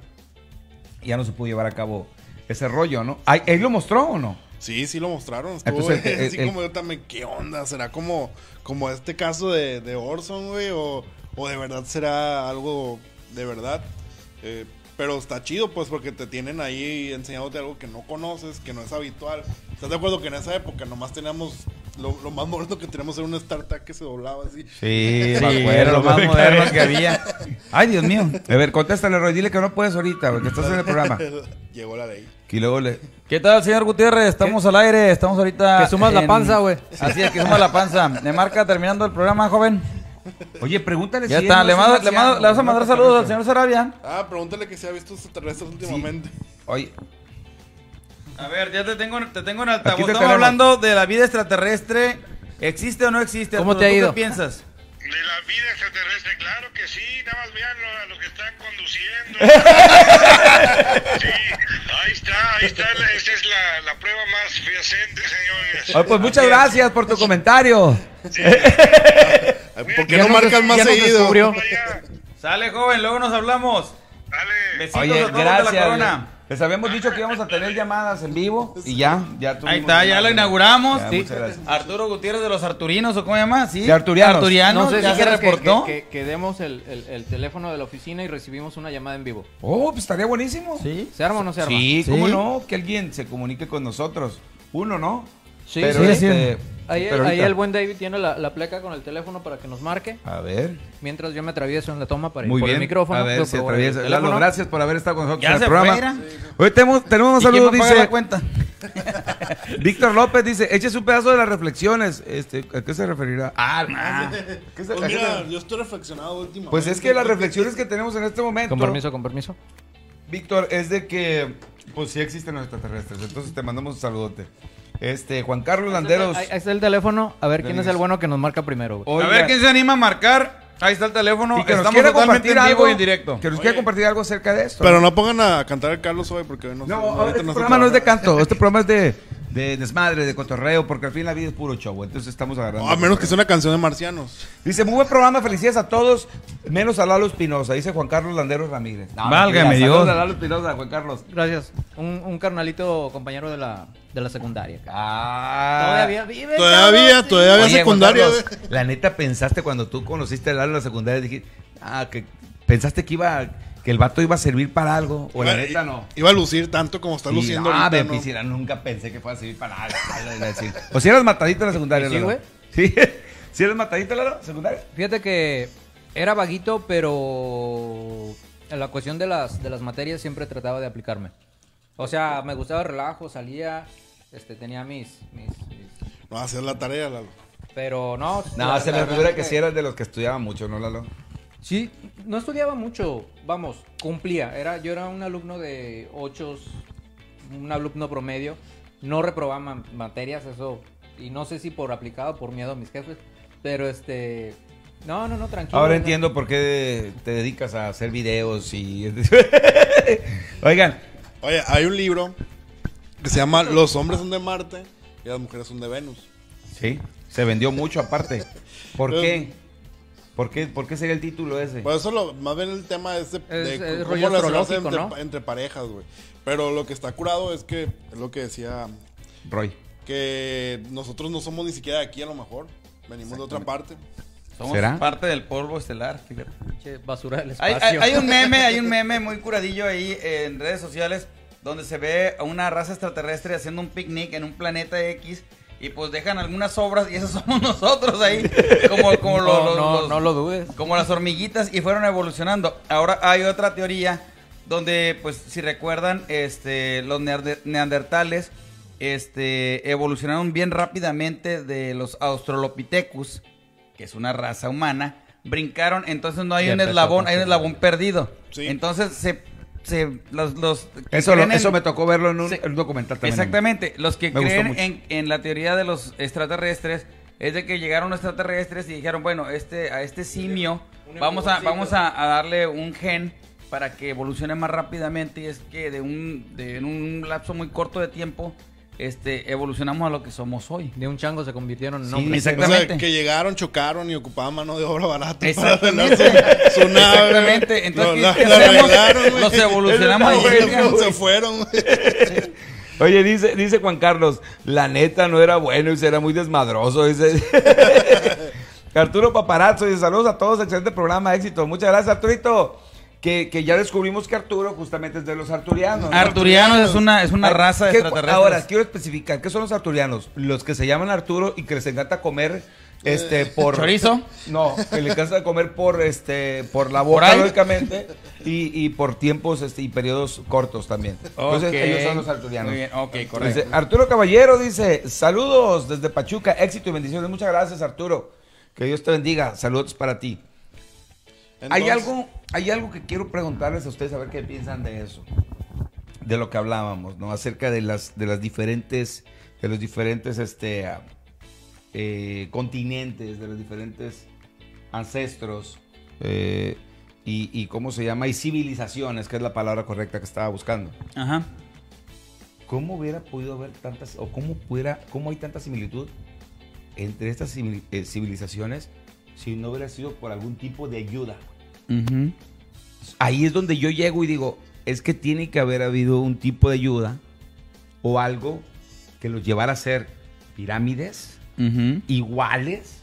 y ya no se pudo llevar a cabo ese rollo, ¿no? ¿Él lo mostró o no? Sí, sí lo mostraron. Estuvo Entonces, el- así el- como yo también, ¿qué onda? ¿Será como, como este caso de, de Orson, güey? O, o de verdad será algo de verdad? Eh, pero está chido, pues, porque te tienen ahí enseñándote algo que no conoces, que no es habitual. ¿Estás de acuerdo que en esa época nomás teníamos... Lo, lo más moderno que teníamos era un StarTAC que se doblaba así. Sí, <laughs> Sí, era lo más moderno que había. Ay, Dios mío. A ver, contéstale, Roy. Dile que no puedes ahorita, porque estás en el programa. <laughs> Llegó la ley. Y luego le... ¿Qué tal, señor Gutiérrez? Estamos al aire, estamos ahorita. Que sumas la panza, güey. Así es, que sumas la panza. Me marca terminando el programa, joven. Oye, pregúntale Ya si está, le, mando- le, mando- le vas a mandar saludos al señor Sarabia. Ah, pregúntale que si ha visto extraterrestres últimamente. Oye, A ver, ya te tengo, te tengo en altavoz. te Estamos hablando de la vida extraterrestre. ¿Existe o no existe? ¿Cómo Arturo? te ha ¿Tú ido? ¿Qué piensas? De la vida extraterrestre, claro que sí, nada más vean lo- a los que están conduciendo. <laughs> Sí, ahí está, ahí está, esa es la, la prueba más fehaciente, señores. Pues muchas gracias por tu comentario. Ay, ¿Por qué Ya no marcas más seguido? Sale, joven, luego nos hablamos. Dale. Besitos Oye, a todos de la gracias. corona. Les habíamos dicho que íbamos a tener llamadas en vivo y ya, ya tuvimos Ahí está, ya lo inauguramos. Ya, Sí. muchas gracias. Arturo Gutiérrez de los Arturinos, ¿o cómo se llama? Sí. De Arturianos. Arturianos, No sé ya si se reportó. que- que- que demos el, el- el teléfono de la oficina y recibimos una llamada en vivo. Oh, pues estaría buenísimo. Sí. ¿Se arma o no se arma? Sí, cómo Sí. no, que alguien se comunique con nosotros. Uno, ¿no? Sí, Pero sí. este, Ahí, pero ahí el buen David tiene la, la placa con el teléfono para que nos marque. A ver. Mientras yo me atravieso en la toma para ir Muy por bien. el micrófono. A ver, se el atraviesa. Lalo, gracias por haber estado con nosotros Ya en el se programa. Hoy tenemos, tenemos un ¿Y quién saludo, dice la cuenta? <laughs> Víctor López, dice, échese un pedazo de las reflexiones. Este, ¿A qué se referirá? Ah, ah. ¿Qué se- Pues mira, se- yo estoy reflexionado últimamente. Pues es que las reflexiones que tenemos en este momento, Con permiso, con permiso. Víctor, es de que, pues sí existen los extraterrestres. Entonces te mandamos un saludote. Este, Juan Carlos Landeros. Ahí, ahí está el teléfono. A ver quién es el bueno que nos marca primero. güey. Oiga, A ver quién se anima a marcar. Ahí está el teléfono. y que nos Estamos quiera totalmente compartir en vivo algo, y en directo. Que nos quiera compartir algo acerca de esto. Pero no pongan a cantar el Carlos hoy porque hoy no No, ahorita este se programa no es de trabaja. canto, este programa es de, de desmadre, de cotorreo, porque al fin la vida es puro show, entonces estamos agarrando. No, a menos que sea una canción de marcianos. Dice, muy buen programa, felicidades a todos, menos a Lalo Espinosa, dice Juan Carlos Landeros Ramírez. No, Válgame Dios. saludos a Lalo Espinosa, Juan Carlos. Gracias. Un, un carnalito compañero de la, de la secundaria. Ah. Todavía vive. Todavía, cabrón, todavía había Oye, secundaria. Carlos, la neta pensaste cuando tú conociste a Lalo en la secundaria, dijiste, ah, que pensaste que iba, que el vato iba a servir para algo, o la Iba- neta no. Iba a lucir tanto como está Sí, luciendo ah, ahorita, me ¿no? piscina, nunca pensé que fuera a servir para nada. iba a decir. O si eras matadito en la secundaria, ¿Y sí, güey? Sí, <laughs> ¿Sí eres matadito, Lalo, secundaria. Fíjate que era vaguito, pero en la cuestión de las, de las materias siempre trataba de aplicarme. O sea, me gustaba el relajo, salía, este, tenía mis, mis, mis- No, hacer la tarea, Lalo. Pero no. No, la- se la me figura verdad que sí eras de los que estudiaban mucho, ¿no, Lalo? Sí, no estudiaba mucho, vamos, cumplía. Era, yo era un alumno de ocho, un alumno promedio. No reprobaba ma- materias, eso. Y no sé si por aplicado, por miedo a mis jefes. Pero este. No, no, no, tranquilo. Ahora no. entiendo por qué te dedicas a hacer videos y... <laughs> Oigan, Oye, hay un libro que se llama Los hombres son de Marte y las mujeres son de Venus. Sí, se vendió mucho aparte. ¿Por qué? ¿Por qué, ¿Por qué sería el título ese? Por eso lo, más bien el tema es de, de Es- es cómo astrológico, entre, ¿no? entre parejas, güey. Pero lo que está curado es que, es lo que decía, Roy. que nosotros no somos ni siquiera de aquí a lo mejor. Venimos de otra parte. Somos ¿Será? parte del polvo estelar, fíjate. Pinche basura del Hay, espacio. hay- hay un meme, hay un <laughs> meme muy curadillo ahí en redes sociales donde se ve a una raza extraterrestre haciendo un picnic en un planeta X y pues dejan algunas obras y esos <laughs> somos nosotros ahí, como, como no, lo- los- no, los- no lo dudes. como las hormiguitas y fueron evolucionando. Ahora hay otra teoría donde, pues, si recuerdan, este, los neander- neandertales, este, evolucionaron bien rápidamente de los Australopithecus, que es una raza humana, brincaron, entonces no hay Ya un eslabón, hay un eslabón perdido. Sí. Entonces se, se, los, los que Eso, lo- creen en- eso me tocó verlo en un, Sí. en un documental también. Exactamente. Los que Me creen en, en la teoría de los extraterrestres es de que llegaron los extraterrestres y dijeron, bueno, este, a este simio vamos a, vamos a, a darle un gen para que evolucione más rápidamente y es que de un, de, en un lapso muy corto de tiempo este, evolucionamos a lo que somos hoy. De un chango se convirtieron en Sí, hombres. O sea, Exactamente. que llegaron, chocaron y ocupaban mano de obra barata para Exactamente. arreglar su, su nave. Exactamente. Entonces, ¿qué- la hacemos? Los evolucionamos Y se fueron. Oye, dice, dice Juan Carlos, la neta no era bueno y era muy desmadroso. Dice. <laughs> Arturo Paparazzo dice, saludos a todos, excelente programa, éxito. Muchas gracias, Arturito. Que, que ya descubrimos que Arturo justamente es de los arturianos. ¿no? Arturianos es una, es una Ay, raza de ¿qué- extraterrestres. Ahora, quiero especificar, ¿qué son los arturianos? Los que se llaman Arturo y que les encanta comer este por ¿Chorizo? No, que les encanta comer por este por la ¿Por boca lógicamente y, y por tiempos este y periodos cortos también. Entonces ellos son los arturianos. Muy bien, ok, correcto. Dice, Arturo Caballero dice, saludos desde Pachuca, éxito y bendiciones. Muchas gracias, Arturo. Que Dios te bendiga. Saludos para ti. hay algo, hay algo que quiero preguntarles a ustedes a ver qué piensan de eso. De lo que hablábamos, ¿no? Acerca de las, de las diferentes, de los diferentes este, eh, continentes, de los diferentes ancestros. eh, y, y cómo se llama, y civilizaciones, que es la palabra correcta que estaba buscando. Ajá. ¿Cómo hubiera podido haber tantas, o cómo pudiera, cómo hay tanta similitud entre estas eh, civilizaciones si no hubiera sido por algún tipo de ayuda? Ujú. Ahí es donde yo llego y digo, es que tiene que haber habido un tipo de ayuda o algo que los llevara a hacer pirámides iguales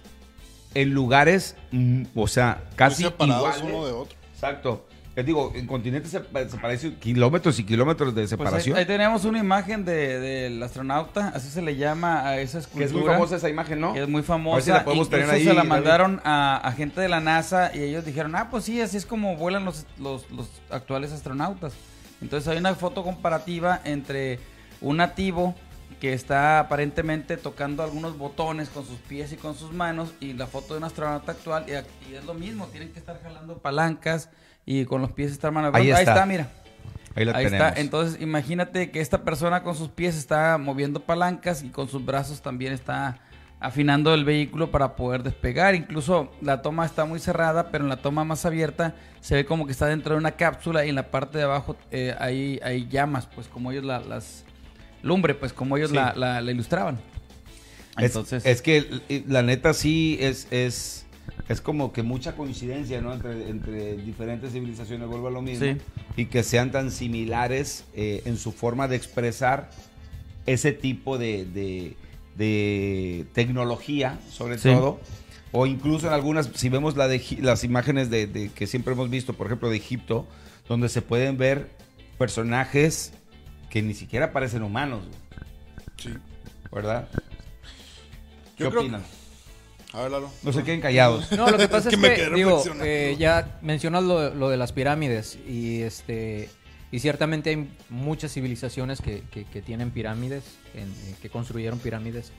en lugares, mm, o sea, casi separados iguales. uno de otro. Exacto. Les digo, en continentes se, se parecen kilómetros y kilómetros de Pues ahí, separación. ahí tenemos una imagen de- del astronauta, así se le llama a esa que escultura. es muy famosa esa imagen, ¿no? que es muy A ver si famosa. la podemos tener ahí, se la mandaron a, a gente de la NASA y ellos dijeron, ah, pues sí, así es como vuelan los, los, los actuales astronautas. Entonces hay una foto comparativa entre un nativo que está aparentemente tocando algunos botones con sus pies y con sus manos y la foto de un astronauta actual y, aquí es lo mismo, tienen que estar jalando palancas y con los pies estar manejando. Ahí está. mira. Ahí la Ahí tenemos. está. Entonces, imagínate que esta persona con sus pies está moviendo palancas y con sus brazos también está afinando el vehículo para poder despegar. Incluso la toma está muy cerrada, pero en la toma más abierta se ve como que está dentro de una cápsula y en la parte de abajo eh, hay, hay llamas, pues como ellos la- las lumbre, pues como ellos Sí. la, la- la ilustraban. Es- Entonces, es, que l- la neta sí es, es, es como que mucha coincidencia, ¿no? Entre, entre diferentes civilizaciones, vuelvo a lo mismo. Sí. Y que sean tan similares eh, en su forma de expresar ese tipo de, de- de tecnología, sobre Sí. todo. O incluso en algunas, si vemos la de, las imágenes de, de- que siempre hemos visto, por ejemplo, de Egipto, donde se pueden ver personajes que ni siquiera parecen humanos, Sí. ¿verdad? ¿Qué Yo opinan? A ver, Lalo. No se queden callados. No, lo que <laughs> pasa que es me que, quedé digo, eh, ya mencionas lo, lo de las pirámides y este y ciertamente hay muchas civilizaciones que, que- que tienen pirámides, en- eh, que construyeron pirámides.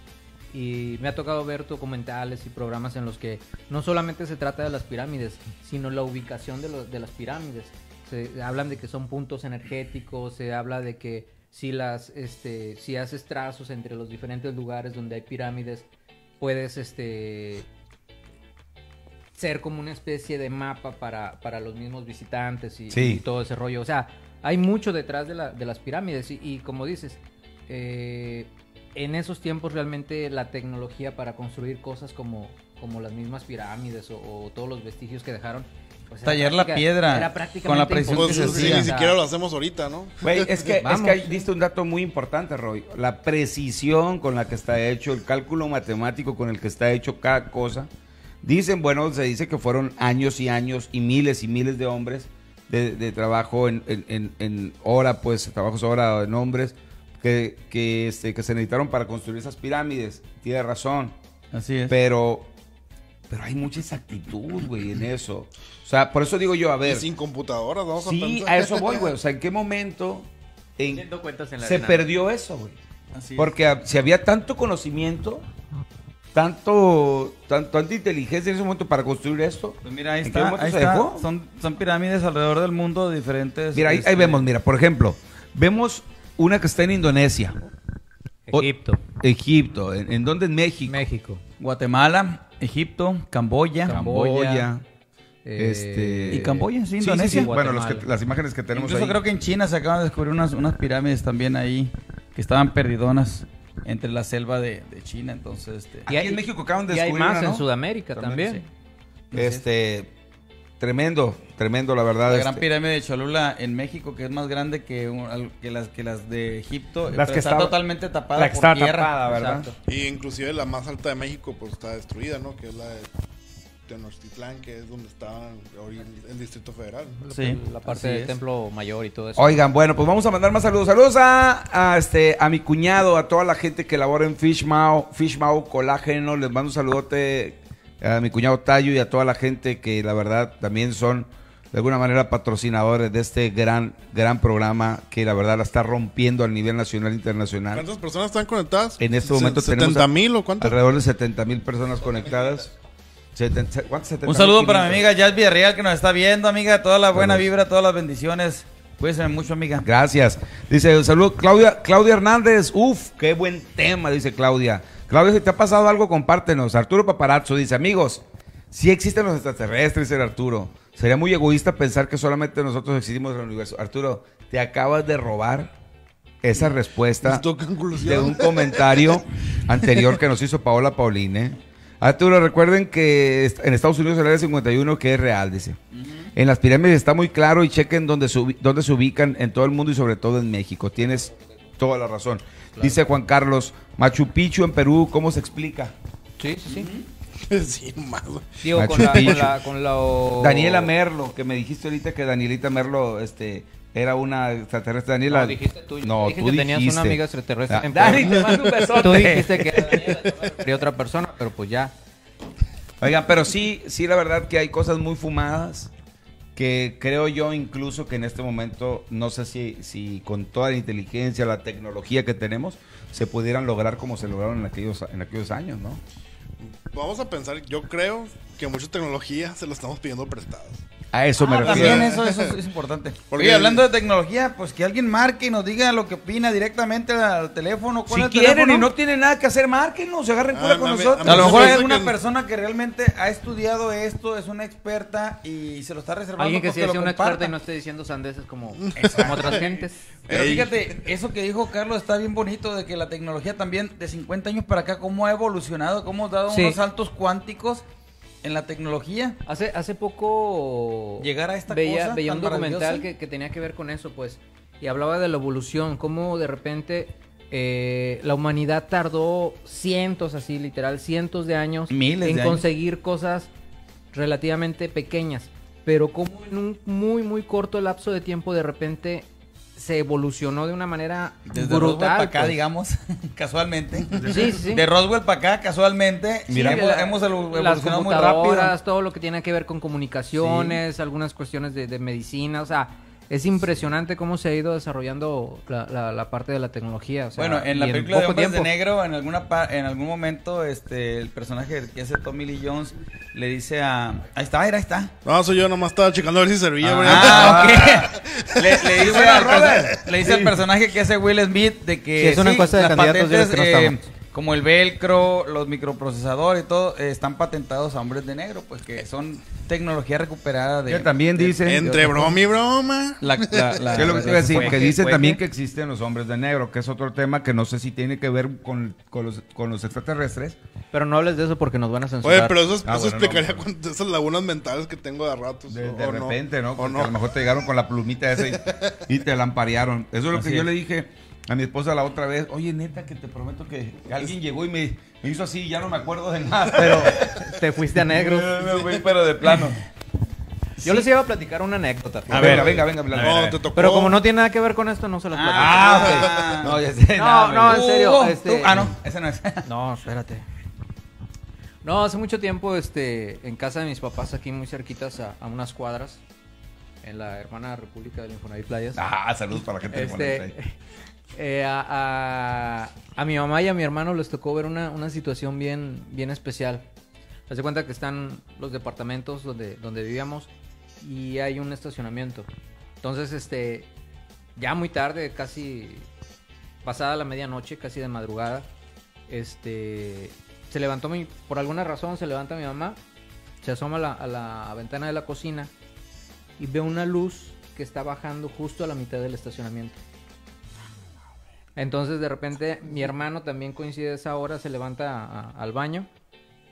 Y me ha tocado ver documentales y programas en los que no solamente se trata de las pirámides, sino la ubicación de, lo- de las pirámides. Se hablan de que son puntos energéticos, se habla de que si las, este, si haces trazos entre los diferentes lugares donde hay pirámides, puedes, este, ser como una especie de mapa para, para los mismos visitantes y, Sí. y todo ese rollo. O sea, hay mucho detrás de, la- de las pirámides y, y como dices, eh, en esos tiempos realmente la tecnología para construir cosas como, como las mismas pirámides o, o todos los vestigios que dejaron. Pues, era Tallar la práctica- piedra era con prácticamente la precisión Pues que se sí, ni siquiera lo hacemos ahorita, ¿no? Güey, es que, es que ahí diste un dato muy importante, Roy. La precisión con la que está hecho, el cálculo matemático con el que está hecho cada cosa. Dicen, bueno, se dice que fueron años y años y miles y miles de hombres de, de trabajo en, en, en- en hora, pues, trabajos hora en hombres, que, que, este, que se necesitaron para construir esas pirámides. Tiene razón. Así es. Pero, pero hay mucha exactitud, güey, en eso. O sea, por eso digo yo, a Y ver. sin computadoras, vamos Sí, a eso voy, güey. O sea, ¿en qué momento en- Haciendo cuentas en la se arena. perdió eso, güey? Así. Porque si había tanto conocimiento, tanto, tan- tanta inteligencia en ese momento para construir esto. Pues mira, ahí ¿En qué está. ahí se está. dejó? Son, son pirámides alrededor del mundo de diferentes. Mira, ahí, ahí este, vemos, mira, por ejemplo, vemos una que está en Indonesia, Egipto, Egipto, ¿en, en dónde? En México. México, Guatemala, Egipto, Camboya. Camboya. eh, este... ¿Y Camboya? Sí, Sí, Indonesia. sí, Bueno, los que- las imágenes que tenemos Incluso ahí. creo que en China se acaban de descubrir unas, unas pirámides también ahí que estaban perdidonas entre la selva de, de China. Entonces, este, Aquí en México acaban de y hay descubrir más una, en. Sudamérica También, también. sí. Este, tremendo, tremendo, la verdad. La este. gran pirámide de Cholula en México, que es más grande que, un- que, las, que las de Egipto, Las que está estaba- totalmente tapada la que por está tierra. tapada, ¿verdad? Exacto. Y inclusive la más alta de México pues está destruida, ¿no? Que es la de Tenochtitlán, que es donde está ahorita el Distrito Federal. Sí, la parte del templo mayor y todo eso. Oigan, bueno, pues vamos a mandar más saludos. Saludos a, a, este, a mi cuñado, a toda la gente que labora en Fishmao, Fishmao Colágeno. Les mando un saludote a mi cuñado Tayo y a toda la gente que la verdad también son de alguna manera patrocinadores de este gran, gran programa que la verdad la está rompiendo a nivel nacional e internacional. ¿Cuántas personas están conectadas? En este momento Se- tenemos ¿70 mil o cuántas? Alrededor de 70 mil personas conectadas. Un 70,500? saludo para mi amiga Jazz Villarreal que nos está viendo, amiga. Toda la buena vibra, todas las bendiciones. Cuídense mucho, amiga. Gracias. Dice, un saludo, Claudia, Claudia Hernández. Uf, qué buen tema, dice Claudia. Claudia, si te ha pasado algo, compártenos. Arturo Paparazzo dice, amigos, si existen los extraterrestres, dice Arturo. Sería muy egoísta pensar que solamente nosotros existimos en el universo. Arturo, te acabas de robar esa respuesta de un comentario <laughs> anterior que nos hizo Paola Pauline. Arturo, recuerden que en Estados Unidos el área 51 que es real, dice. En las pirámides está muy claro y chequen dónde se, dónde se ubican en todo el mundo y sobre todo en México. Tienes toda la razón. Dice Juan Carlos, Machu Picchu en Perú, ¿cómo se explica? Sí, sí, sí. <laughs> sí, más. Digo, Machu con la, Picchu. con la, con la- Daniela Merlo, que me dijiste ahorita que Danielita Merlo este, era una extraterrestre. Daniela, No, dijiste tú. No, dije tú que tenías dijiste. una amiga extraterrestre Ah, en Dani, Perú. te mando un besote. Tú dijiste que era Daniela, a otra persona, pero pues ya. Oigan, pero sí, sí, la verdad que hay cosas muy fumadas que creo yo incluso que en este momento, no sé si, si con toda la inteligencia, la tecnología que tenemos, se pudieran lograr como se lograron en aquellos, en aquellos años, ¿no? Vamos a pensar, yo creo que mucha tecnología se la estamos pidiendo prestadas. A eso me Ah, refiero. también eso, eso es, importante. Porque- Oye, hablando de tecnología, pues que alguien marque y nos diga lo que opina directamente al teléfono. ¿Cuál Si el quieren teléfono? y no tienen nada que hacer, márquenos, se agarren cura Ah, con a nosotros. A lo mejor hay alguna que- persona que realmente ha estudiado esto, es una experta y se lo está reservando. Alguien que sí sea una experta y no esté diciendo sandeces como, como otras gentes. Pero Ey. fíjate, eso que dijo Carlos está bien bonito, de que la tecnología también de 50 años para acá, cómo ha evolucionado, cómo ha dado Sí. unos saltos cuánticos en la tecnología. Hace, hace poco Llegar a esta veía, cosa veía tan un documental que, que tenía que ver con eso, pues, y hablaba de la evolución, cómo de repente eh, la humanidad tardó cientos, así literal, cientos de años Miles en de años. conseguir cosas relativamente pequeñas, pero como en un muy, muy corto lapso de tiempo de repente se evolucionó de una manera Desde Roswell brutal. para acá, pues. digamos, <laughs> casualmente. Sí, sí, sí. De Roswell para acá, casualmente. Mira, hemos, la- hemos elu- las evolucionado muy rápido. todo lo que tiene que ver con comunicaciones, algunas cuestiones de, de medicina, o sea, es impresionante cómo se ha ido desarrollando la, la- la parte de la tecnología. o sea, Bueno, en la película de Hombres de. Negro, en alguna pa- en algún momento, este, el personaje que hace Tommy Lee Jones le dice a... Ahí está, ahí está. No, soy yo, nomás estaba checando a ver si servía. Ah, ok. <laughs> le, le dice, al, perso- Robert. le dice al personaje que hace Will Smith de que Sí, es una encuesta de candidatos, patentes, diles que no eh. Como el velcro, los microprocesadores y todo, eh, están patentados a hombres de negro, pues que son tecnología recuperada de... Que también dicen... Entre broma y broma. La, la- la- <laughs> ¿Qué es lo que te iba a decir? fue Que dice fue también que existen los hombres de negro, que es otro tema que no sé si tiene que ver con, con los, con los extraterrestres. Pero no hables de eso porque nos van a censurar. Oye, pero eso, Ah, eso bueno, explicaría no, cuántas- esas lagunas mentales que tengo de ratos. De, o- de o no. repente, ¿no? O Porque no. a lo mejor te llegaron con la plumita esa y, y te lamparearon. Eso es lo Así que yo es. le dije a mi esposa la otra vez. Oye, neta, que te prometo que alguien llegó y me, me hizo así y ya no me acuerdo de nada. <laughs> Pero te fuiste a negro. Me fui, pero de plano. Yo les iba a platicar una anécdota. A ver, venga, venga. venga. No, te tocó. Pero como no tiene nada que ver con esto, no se las platico. Ah, ok. No, ya sé. No, nada, no, me- en serio, Hugo, este- Ah, no, ese no es. <laughs> No, espérate. No, hace mucho tiempo, este, en casa de mis papás, aquí muy cerquitas a, a unas cuadras, en la hermana República del Infonavit Playas. Ah, saludos para la gente de Este, Monterrey. Eh, a, mi mamá y a mi hermano les tocó ver una, situación bien, bien especial. De cuenta que están los departamentos donde, donde vivíamos y hay un estacionamiento. Entonces, este, ya muy tarde, casi pasada la medianoche, casi de madrugada, este, se levantó mi, por alguna razón se levanta mi mamá, se asoma a la ventana de la cocina y ve una luz que está bajando justo a la mitad del estacionamiento. Entonces de repente mi hermano también coincide esa hora, se levanta al baño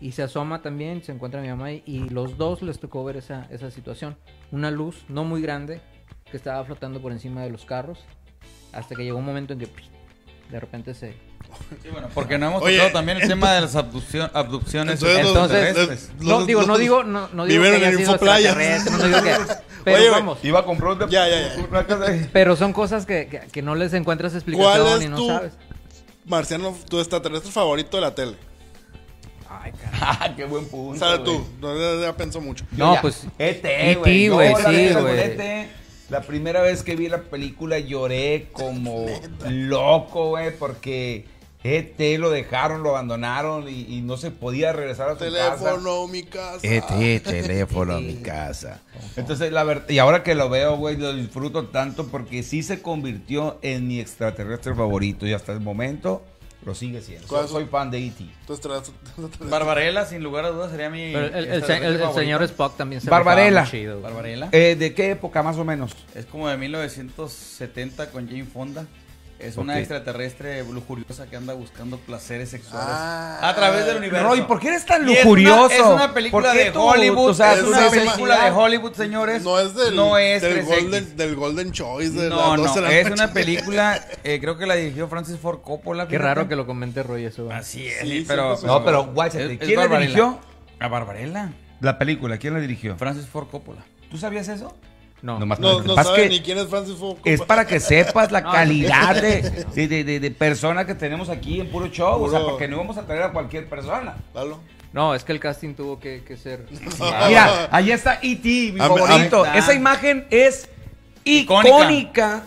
y se asoma también, se encuentra mi mamá y, y los dos les tocó ver esa, esa situación. Una luz no muy grande que estaba flotando por encima de los carros hasta que llegó un momento en que de repente se... Sí, bueno, porque no hemos Oye, tocado también el tema de las abducción- abducciones Entonces, los- Entonces, los- no los- digo, no digo, no, no digo que en sido no digo que... <laughs> Pero Oye, vamos, Iba a comprar un... Ya, ya, ya. <laughs> una cosa de- pero son cosas que, que, que no les encuentras explicación ¿Cuál y no tu- sabes. Marciano, tu extraterrestre favorito de la tele. Ay. Ah, <laughs> qué buen punto. ¿Sabes tú? No, ya, ya pensó mucho. No, ya- pues, E.T., E.T., güey. Güey, la sí, güey. La primera vez que vi la película lloré como loco, güey, porque E.T. lo dejaron, lo abandonaron y, y no se podía regresar a su casa. Teléfono, mi casa. E.T., teléfono a mi casa. Entonces, la verdad, y ahora que lo veo, güey, lo disfruto tanto porque sí se convirtió en mi extraterrestre favorito y hasta el momento lo sigue siendo. ¿Cuál Soy, fan de E.T. <laughs> Barbarella, sin lugar a dudas, sería mi. Pero el, señor Spock también se Barbarella. chido. Barbarella. Eh, ¿De qué época más o menos? Es como de 1970 con Jane Fonda. Es una extraterrestre lujuriosa que anda buscando placeres sexuales Ah. a través del universo. Roy, ¿por qué eres tan Y es una- lujurioso? Es una, ¿Por película de tú- Hollywood. o sea, es es una una película de necesidad? Hollywood, señores. No es del, No es del, 3X. Golden, del Golden Choice de No, las 12 no, la es una <laughs> película, eh, creo que la dirigió Francis Ford Coppola. Qué raro que lo comente Roy eso. Así es, Sí, pero... siempre No, pero guáchate. ¿Quién la dirigió? A Barbarella. La película, ¿quién la dirigió? Francis Ford Coppola. ¿Tú sabías eso? No. Nomás No, que no es sabe que ni quién es Francis Ford Es para que sepas la <laughs> No, calidad de, de, <laughs> de, de- de persona que tenemos aquí en Puro Show. O sea, porque no vamos a traer a cualquier persona. Lalo. No, es que el casting tuvo que, que ser. <laughs> Mira, ahí está E.T., mi A- a- favorito. a- Esa imagen es Icónica. icónica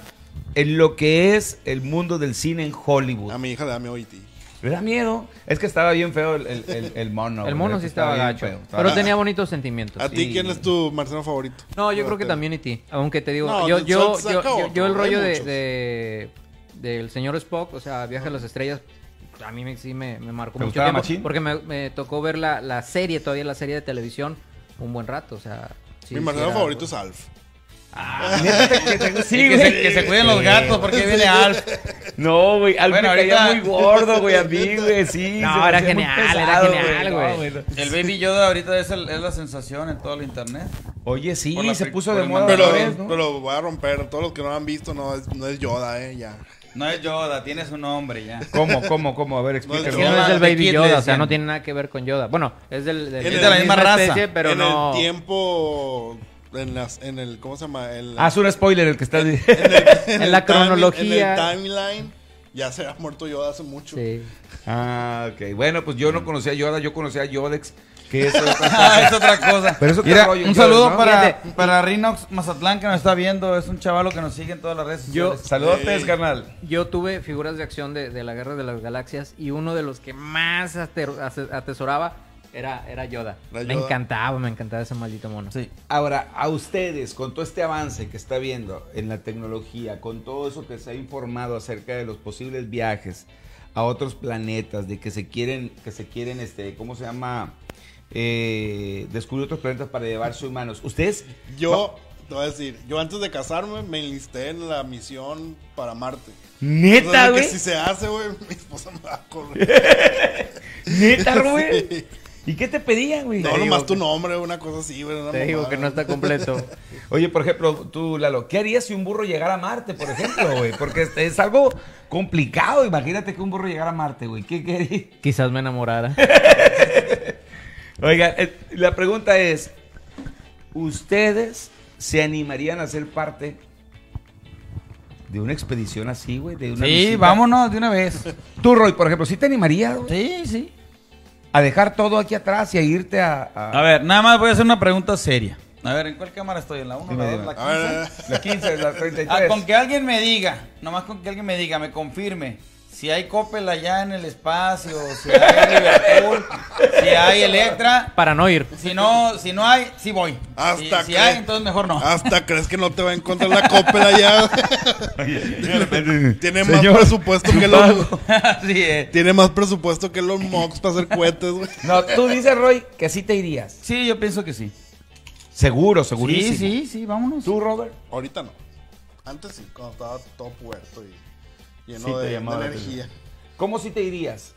en lo que es el mundo del cine en Hollywood. A mi hija le da miedo E.T. Me da miedo. Es que estaba bien feo el, el, el- el mono. el mono sí estaba gacho. feo. Estaba- Pero tenía bonitos sentimientos. ¿A sí. ti quién es tu Marciano favorito? No, yo creo que también E.T. Aunque te digo, No, yo, yo, yo, yo- yo el rollo de, de- del señor Spock, o sea, Viaje a las Estrellas, a mí me, sí me, me marcó ¿Te mucho gustaba tiempo. machín? Porque me, me tocó ver la, la serie, todavía la serie de televisión, un buen rato, o sea. sí, mi sí Marciano era- favorito es Alf. Sí, Y que, se, que se cuiden los gatos porque viene Alf. No, güey, Alf Bueno, ahorita- muy gordo, güey, a mí, <laughs> güey, sí. No, era genial, era genial, No, güey. El Baby Yoda ahorita es, el- es la sensación en todo el internet. Oye, sí, la se puso de moda Pero, vez, ¿no? pero voy a romper. Todos los que no han visto, no es, no es Yoda, eh, ya. No es Yoda, tiene su nombre ya. ¿Cómo, cómo, cómo? A ver, explícalo. Sí, no es del de Baby Yoda, o sea, no tiene nada que ver con Yoda. Bueno, es del, del- Es de de la misma raza. especie, pero en no. el tiempo. En, las, en el. ¿Cómo se llama? El, Haz un spoiler el que está... <laughs> en en el la time- cronología. En el timeline. Ya se ha muerto Yoda hace mucho. Sí. ah, ok. Bueno, pues yo no conocía a Yoda, yo conocía a Yodex, que <laughs> es... Ah, es otra cosa. Pero es otro Mira, rollo, un Yoda, saludo ¿no? para, Fíjate. para Rinox Mazatlán que nos está viendo. Es un chavalo que nos sigue en todas las redes Yo- sociales. Saludos, Ey. carnal. Yo tuve figuras de acción de, de la Guerra de las Galaxias y uno de los que más atesoraba era, era Yoda. Era Me Yoda. encantaba, me encantaba ese maldito mono. Sí. Ahora, a ustedes, con todo este avance que está viendo en la tecnología, con todo eso que se ha informado acerca de los posibles viajes, a otros planetas, de que se quieren, que se quieren, este, ¿cómo se llama? Eh, descubrir otros planetas para llevarse humanos. Ustedes, Yo, te voy a decir, yo antes de casarme me enlisté en la misión para Marte. neta, O sea, que güey, si se hace, güey, mi esposa me va a correr. <laughs> neta, güey. <laughs> Sí. ¿Y qué te pedían, güey? No, nomás tu nombre, una cosa así, güey. Te digo que no está completo. <laughs> Oye, por ejemplo, tú, Lalo, ¿qué harías si un burro llegara a Marte, por ejemplo, güey? Porque es, es algo complicado. Imagínate que un burro llegara a Marte, güey. ¿Qué querías? Quizás me enamorara. <laughs> Oiga, eh, la pregunta es, ¿ustedes se animarían a ser parte de una expedición así, güey? De una Sí, visita? vámonos de una vez. Tú, Roy, por ejemplo, ¿sí te animarías güey, Sí, sí. A dejar todo aquí atrás y a irte a... a- A ver, nada más voy a hacer una pregunta seria. A ver, ¿en cuál cámara estoy? ¿En la 1, Dime, la 2, dime. la A ver, 15? a ver, La 15, la 33. Ah, con que alguien me diga, nomás con que alguien me diga, me confirme, si hay Coppel allá en el espacio, si hay Liverpool, si hay Electra, Para no ir. si no, si no hay, sí voy. Hasta si, si hay, entonces mejor no. Hasta crees que no te va a encontrar la Coppel allá. <laughs> Tiene más Señor, presupuesto que los. <laughs> sí. Tiene más presupuesto que los Mox para hacer cohetes, güey. No, tú dices, Roy, que sí te irías. sí, yo pienso que sí. Seguro, Sí, segurísimo. sí, sí, vámonos. ¿Tú, Robert? Ahorita no. Antes sí, cuando estaba todo puerto y lleno Sí te de, energía. ¿Cómo sí te irías?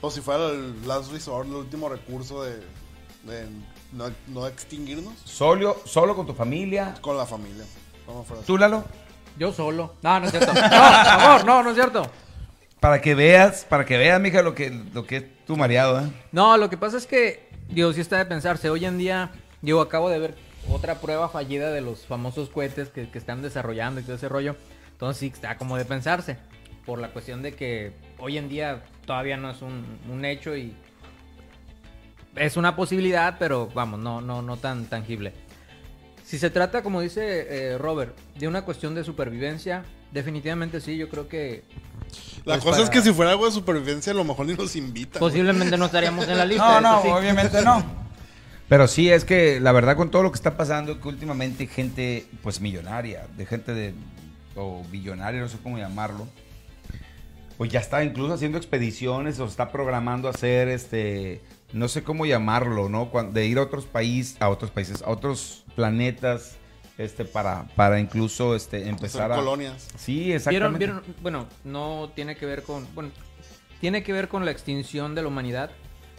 O si fuera el last resort, el último recurso de, de no, no extinguirnos Solo, solo con tu familia. con la familia. Vamos fuera. ¿Tú, Lalo? Yo solo. No, no es cierto. No, amor, no, no es cierto. Para que veas, para que veas, mija, lo que, lo que es tu mareado, ¿eh? No, lo que pasa es que, digo, sí está de pensarse. Hoy en día, digo, acabo de ver otra prueba fallida de los famosos cohetes que, que están desarrollando y todo ese rollo. Entonces sí está como de pensarse. Por la cuestión de que hoy en día todavía no es un, un hecho y es una posibilidad, pero vamos, no, no, no tan tangible. Si se trata, como dice eh, Robert, de una cuestión de supervivencia, definitivamente sí, yo creo que La pues cosa para- es que si fuera algo de supervivencia, a lo mejor ni nos invitan. güey. posiblemente no estaríamos en la lista. <laughs> No, no, sí. obviamente no. Pero sí, es que la verdad con todo lo que está pasando, que últimamente gente, pues millonaria, de gente de, o billonaria, no sé cómo llamarlo, pues ya está incluso haciendo expediciones o está programando hacer, este, no sé cómo llamarlo, ¿no? De ir a otros países, a otros países, a otros planetas, este, para, para incluso, este, Hacer empezar a... colonias. Sí, ¿Vieron, exactamente. vieron? Bueno, no tiene que ver con. Bueno, tiene que ver con la extinción de la humanidad.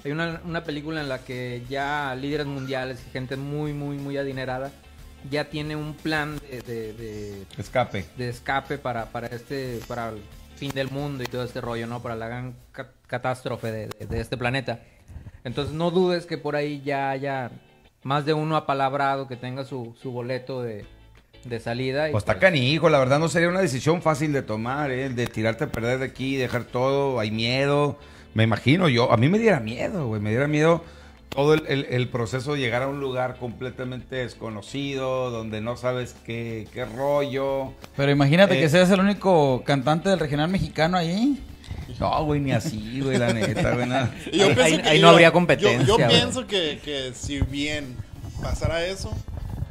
Hay una, una película en la que ya líderes mundiales y gente muy, muy, muy adinerada ya tiene un plan de, de- de- Escape. de escape para, para este para el fin del mundo y todo este rollo, ¿no? Para la gran ca- catástrofe de, de- este planeta. Entonces no dudes que por ahí ya haya más de uno apalabrado que tenga su, su boleto de, de salida. y Pues está pues- canijo, la verdad no sería una decisión fácil de tomar, ¿eh? El de tirarte a perder de aquí, dejar todo, hay miedo. Me imagino yo, a mí me diera miedo, güey, me diera miedo todo el, el- el proceso de llegar a un lugar completamente desconocido, donde no sabes qué, qué rollo. Pero imagínate Eh. que seas el único cantante del regional mexicano ahí. No, güey, ni así, güey, la neta, güey, nada. <laughs> Y yo Ahí- yo- no habría yo- competencia, Yo, güey. pienso que, que si bien pasara eso,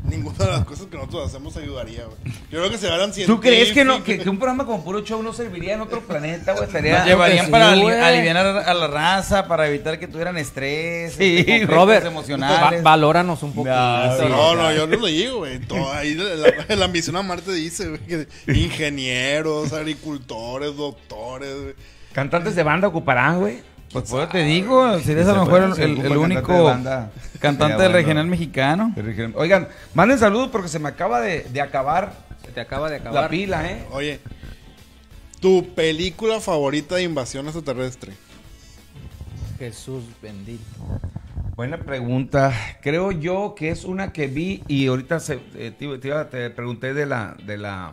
ninguna de las cosas que nosotros hacemos ayudaría, güey. Yo creo que se harán ¿Tú crees que, no, que, que un programa como Puro Show no serviría en otro planeta, güey? Estaría... Nos llevarían para aliviar a la raza, para evitar que tuvieran estrés, Sí, este, Robert, emocionales. va- valóranos un poquito. No, sí. No, no, yo no lo digo, güey. Todo ahí la, la- la ambición a Marte dice, güey, que ingenieros, agricultores, doctores, güey. Cantantes de banda ocuparán, güey. Pues por eso te digo, serías a lo mejor el, cantante único de banda. cantante bueno. regional mexicano. Oigan, manden saludos porque se me acaba de, de acabar Se te acaba de la acabar. pila, ¿eh? Oye, tu película favorita de invasión extraterrestre. Jesús bendito. Buena pregunta. Creo yo que es una que vi y ahorita se- eh, te, te pregunté de la, de la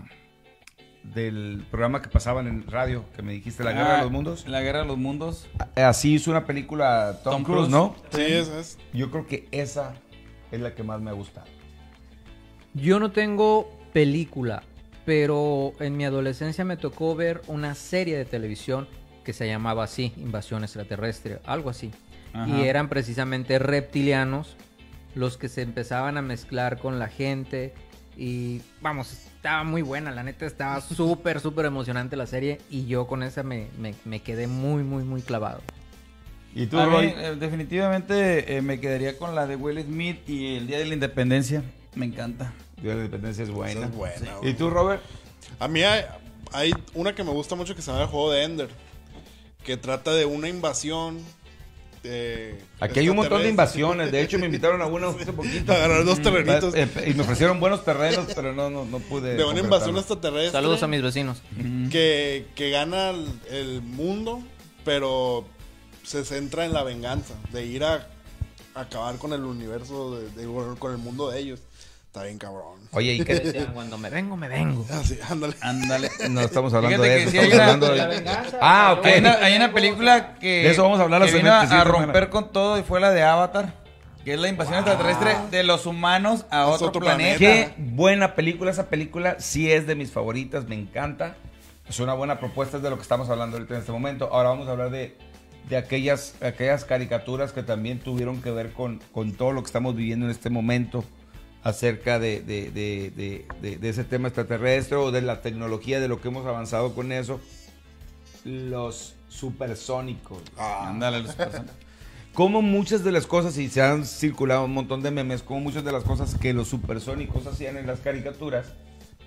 del programa que pasaban en radio, que me dijiste La Guerra Ah, de los Mundos. La guerra de los mundos. Eh, Así hizo una película Tom, Tom Cruise, Cruise. ¿no? Sí, esa es. Yo creo que esa es la que más me ha gustado. Yo no tengo película, pero en mi adolescencia me tocó ver una serie de televisión que se llamaba así, Invasión Extraterrestre, algo así. Ajá. Y eran precisamente reptilianos los que se empezaban a mezclar con la gente Y vamos, estaba muy buena, la neta estaba <laughs> súper, súper emocionante la serie y yo con esa me, me- me quedé muy, muy, muy clavado. ¿Y tú, mí, Roy? eh, definitivamente eh, me quedaría con la de Will Smith y el Día de la Independencia. Me encanta. Día de la Independencia es buena. es buena, ¿Y tú, Robert? A mí hay, hay una que me gusta mucho que se llama el juego de Ender. Que trata de una invasión. De Aquí hay un montón de invasiones. De hecho, me invitaron a una hace poquito. Agarrar dos terrenitos. Eh, Y me ofrecieron buenos terrenos, pero no, no, no pude. De una invasión extraterrestre. Saludos a mis vecinos. que, que gana el, el mundo, pero se centra en la venganza, de ir a, a acabar con el universo, de, de- con el mundo de ellos. Está bien cabrón. Oye, ¿y qué? <laughs> Decían, Cuando me vengo, me vengo. Así, ándale. Ándale. No estamos hablando Fíjate de que eso. sí estamos hablando de- La venganza, Ah, ok. Hay una, hay una película que, De eso vamos a hablar la que vino a, romper con todo y fue la de Avatar, que es la invasión extraterrestre de los humanos a otro, otro planeta. planeta. Qué buena película. Esa película sí es de mis favoritas. Me encanta. Es una buena propuesta. Es de lo que estamos hablando ahorita en este momento. Ahora vamos a hablar de, de aquellas, aquellas caricaturas que también tuvieron que ver con, con todo lo que estamos viviendo en este momento acerca de, de- de- de- de- de ese tema extraterrestre o de la tecnología, de lo que hemos avanzado con eso. Los supersónicos. Ándale, los personajes. Como muchas de las cosas, y se han circulado un montón de memes, como muchas de las cosas que los supersónicos hacían en las caricaturas,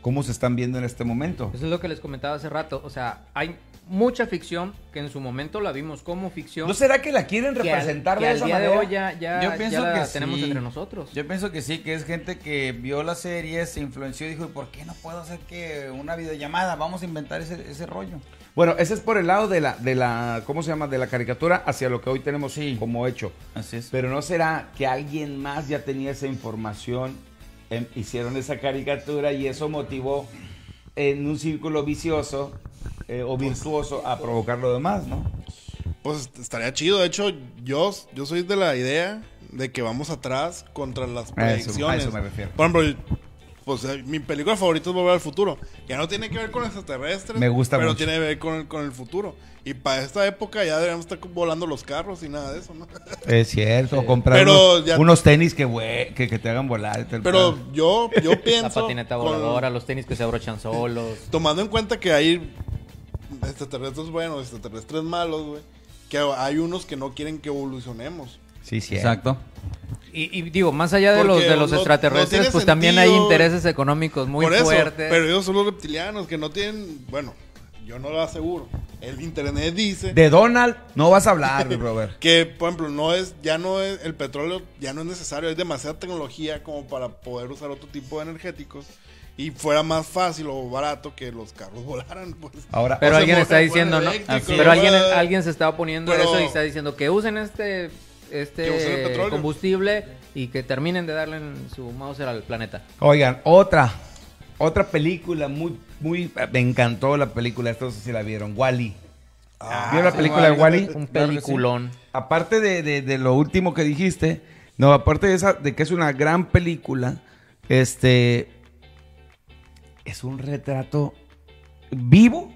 cómo se están viendo en este momento. Eso es lo que les comentaba hace rato. O sea, hay mucha ficción que en su momento la vimos como ficción. ¿No será que la quieren que al- representar que de esa día manera? de hoy ya, ya, Yo ya pienso la que tenemos sí. entre nosotros. Yo pienso que sí, que es gente que vio la serie, se influenció y dijo, ¿por qué no puedo hacer que una videollamada? Vamos a inventar ese, ese rollo. Bueno, ese es por el lado de la, de la, ¿cómo se llama? De la caricatura hacia lo que hoy tenemos Sí. como hecho. Así es. Pero ¿no será que alguien más ya tenía esa información, em, hicieron esa caricatura y eso motivó en un círculo vicioso eh, o virtuoso a provocar lo demás, ¿no? Pues estaría chido. De hecho, yo, yo soy de la idea de que vamos atrás contra las a predicciones. eso me refiero. Por ejemplo, pues eh, mi película favorita es Volver al Futuro. Ya no tiene que ver con extraterrestres. Me gusta Pero mucho. tiene que ver con el, con el futuro. Y para esta época ya deberíamos estar volando los carros y nada de eso, ¿no? <laughs> Es cierto, comprar Pero unos, ya- unos tenis que, hue- que, que te hagan volar. y tal, Pero yo, yo <laughs> pienso. La patineta con- voladora, los tenis que se abrochan solos. tomando en cuenta que hay extraterrestres buenos, extraterrestres malos, güey. Que hay unos que no quieren que evolucionemos. Sí, sí. Exacto. Y, y digo, más allá de Porque los, de los no- extraterrestres, pues también hay intereses económicos muy Por eso, fuertes. pero ellos son los reptilianos que no tienen. Bueno, yo no lo aseguro. El internet dice De Donald no vas a hablar, mi Robert. <laughs> que, por ejemplo, no es, ya no es, el petróleo ya no es necesario, es demasiada tecnología como para poder usar otro tipo de energéticos y fuera más fácil o barato que los carros <laughs> volaran, pues. Ahora, Pero alguien está diciendo, ¿no? Pero alguien, alguien se está oponiendo a Pero- eso y está diciendo que usen este, este combustible y que terminen de darle en su Mauser al planeta. Oigan, otra, otra película muy, muy, me encantó la película, esto no sé si la vieron, Wally. ¿Vieron la sí, película de Wall-E. Wally? Un peliculón. Aparte de, de- de lo último que dijiste, no, aparte de esa, de que es una gran película, este, es un retrato vivo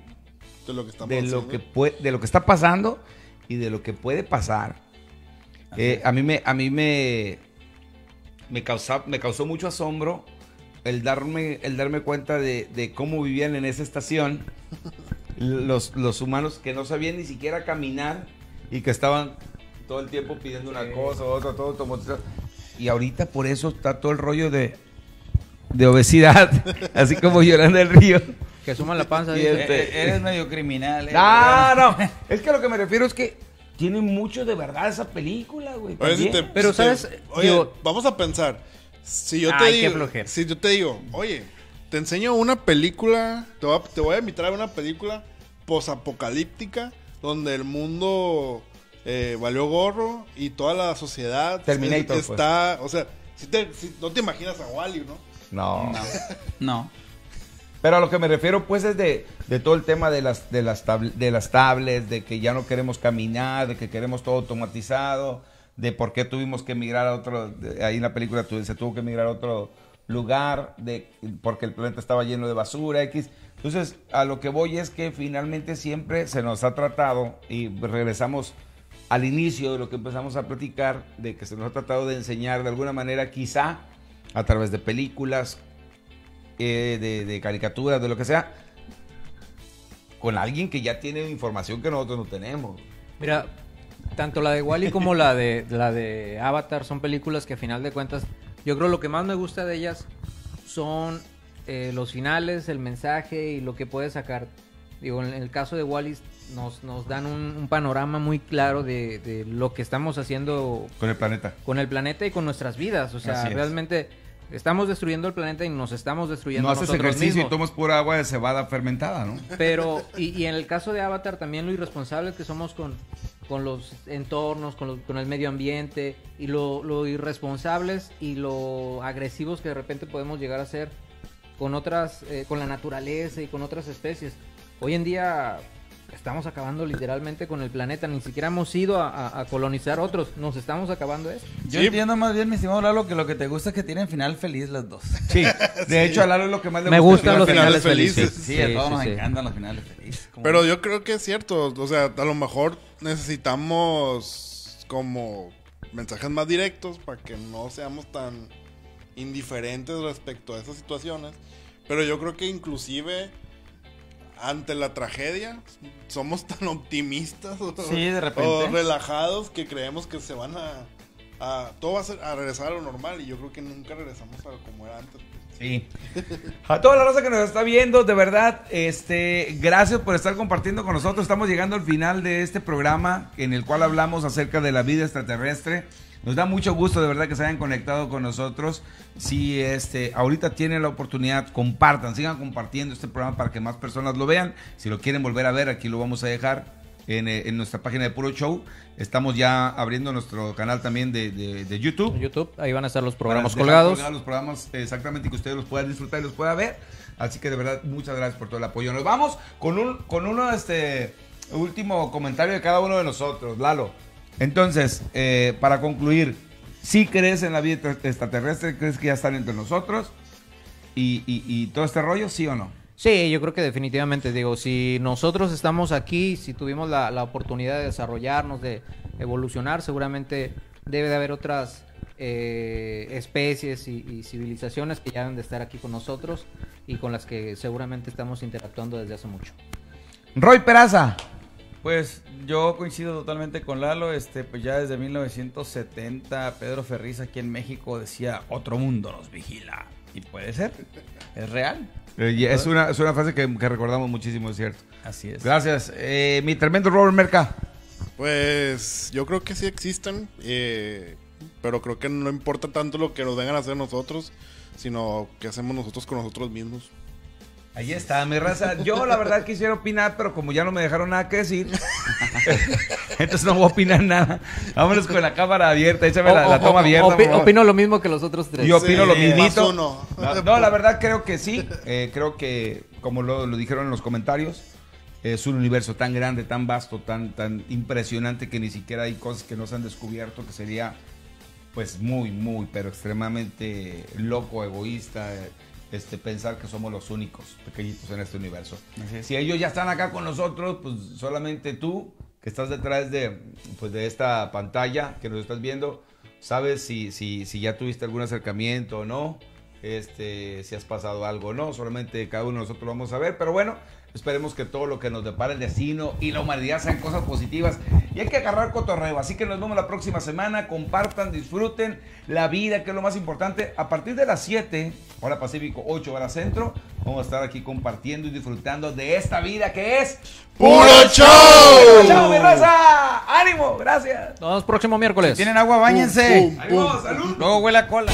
De lo que estamos de lo haciendo. que puede, de lo que está pasando y de lo que puede pasar. Eh, a mí me, a mí me, me causa, me causó mucho asombro el darme, el darme cuenta de, de cómo vivían en esa estación los, los humanos que no sabían ni siquiera caminar y que estaban todo el tiempo pidiendo una cosa, otra, todo automatizado. Y ahorita por eso está todo el rollo de, de obesidad, <laughs> así como Yolanda del Río. Que suman la panza. Y este- Eh, eres medio criminal. eh, No, no. Es que a lo que me refiero es que tiene mucho de verdad esa película, güey. Oye, si también. te- Pero, si te- ¿sabes? oye, Digo- vamos a pensar. Si yo te Ay, digo, si yo te digo, oye, te enseño una película, te voy a, te voy a invitar a una película posapocalíptica donde el mundo eh, valió gorro y toda la sociedad Terminator, es- está, o sea, si te- si- no te imaginas a Wally, ¿no? No. No. <laughs> Pero a lo que me refiero, pues, es de, de todo el tema de las, de, las tabl- de las tablets, de que ya no queremos caminar, de que queremos todo automatizado, de por qué tuvimos que emigrar a otro, ahí en la película se tuvo que emigrar a otro lugar, de, porque el planeta estaba lleno de basura, X. Entonces, a lo que voy es que finalmente siempre se nos ha tratado, y regresamos al inicio de lo que empezamos a platicar, de que se nos ha tratado de enseñar de alguna manera, quizá a través de películas, eh, de, de caricaturas, de lo que sea, con alguien que ya tiene información que nosotros no tenemos. Mira, tanto la de Wally como la de la de Avatar son películas que a final de cuentas, yo creo lo que más me gusta de ellas son eh, los finales, el mensaje y lo que puedes sacar. Digo, en el caso de Wally nos, nos dan un, un panorama muy claro de, de lo que estamos haciendo Con el planeta. con el planeta y con nuestras vidas. O sea, realmente estamos destruyendo el planeta y nos estamos destruyendo No haces ejercicio mismos. y tomas pura agua de cebada fermentada, ¿no? Pero, y, y en el caso de Avatar, también lo irresponsables que somos con, con los entornos, con, los- con el medio ambiente, y lo, lo irresponsables y lo agresivos que de repente podemos llegar a ser con otras, eh, con la naturaleza y con otras especies. Hoy en día estamos acabando literalmente con el planeta, ni siquiera hemos ido a, a- a colonizar otros, nos estamos acabando esto. Yo Sí. entiendo más bien, mi estimado Lalo, que lo que te gusta es que tienen final feliz las dos. <laughs> Sí, de hecho a Lalo es lo que más le Me gusta. gustan los finales finales felices. felices. Sí, a todos sí, nos sí. encantan los finales felices. Como- Pero yo creo que es cierto. O sea, a lo mejor necesitamos como mensajes más directos para que no seamos tan indiferentes respecto a esas situaciones. Pero yo creo que inclusive ante la tragedia somos tan optimistas o, Sí, de repente. o relajados que creemos que se van a, a- todo va a, ser- a regresar a lo normal y yo creo que nunca regresamos a como era antes. Sí. A toda la raza que nos está viendo, de verdad, este, gracias por estar compartiendo con nosotros. Estamos llegando al final de este programa en el cual hablamos acerca de la vida extraterrestre. Nos da mucho gusto, de verdad, que se hayan conectado con nosotros. Si este, ahorita tienen la oportunidad, compartan, sigan compartiendo este programa para que más personas lo vean. Si lo quieren volver a ver, aquí lo vamos a dejar en, eh, en nuestra página de Puro Show. Estamos ya abriendo nuestro canal también de, de- de YouTube. YouTube, ahí van a estar los programas colgados. los programas exactamente que ustedes los puedan disfrutar y los puedan ver. Así que de verdad, muchas gracias por todo el apoyo. Nos vamos con un con uno este último comentario de cada uno de nosotros, Lalo. Entonces, eh, para concluir, ¿sí crees en la vida extra- extraterrestre? ¿Crees que ya están entre nosotros? Y, y- y todo este rollo, ¿sí o no? Sí, yo creo que definitivamente, digo, si nosotros estamos aquí, si tuvimos la, la oportunidad de desarrollarnos, de evolucionar, seguramente debe de haber otras eh, especies y, y civilizaciones que ya deben de estar aquí con nosotros y con las que seguramente estamos interactuando desde hace mucho. Roy Peraza. Pues yo coincido totalmente con Lalo, este, pues ya desde 1970 Pedro Ferriz aquí en México decía otro mundo nos vigila. Y puede ser, es real. Eh, y es, una, es una frase que, que recordamos muchísimo, es cierto. Así es. Gracias. Eh, mi tremendo Robert Merca. Pues yo creo que sí existen, eh, pero creo que no importa tanto lo que nos vengan a hacer nosotros, sino que hacemos nosotros con nosotros mismos. Ahí está, mi raza. Yo la verdad quisiera opinar, pero como ya no me dejaron nada que decir, <laughs> entonces no voy a opinar nada. Vámonos con la cámara abierta, échame la, la toma abierta. Opi- opino lo mismo que los otros tres. Yo opino Sí, lo mismito. uno. No, no, la verdad creo que sí. Eh, creo que, como lo, lo dijeron en los comentarios, es un universo tan grande, tan vasto, tan, tan impresionante que ni siquiera hay cosas que no se han descubierto, que sería pues muy, muy, pero extremadamente loco, egoísta, eh, este, pensar que somos los únicos pequeñitos en este universo. Es. Si ellos ya están acá con nosotros, pues solamente tú, que estás detrás de, pues, de esta pantalla que nos estás viendo, sabes si, si, si ya tuviste algún acercamiento o no, este, si has pasado algo o no, solamente cada uno de nosotros lo vamos a ver, pero bueno, esperemos que todo lo que nos depara el destino y la humanidad sean cosas positivas y hay que agarrar cotorreo, así que nos vemos la próxima semana, compartan, disfruten la vida, que es lo más importante, a partir de las 7, hora Pacífico, 8 horas centro, vamos a estar aquí compartiendo y disfrutando de esta vida que es ¡Puro show! ¡Chao, mi raza! ¡Ánimo! ¡Gracias! Nos vemos próximo miércoles. ¿Tienen agua? Bañense. Luego huele a cola.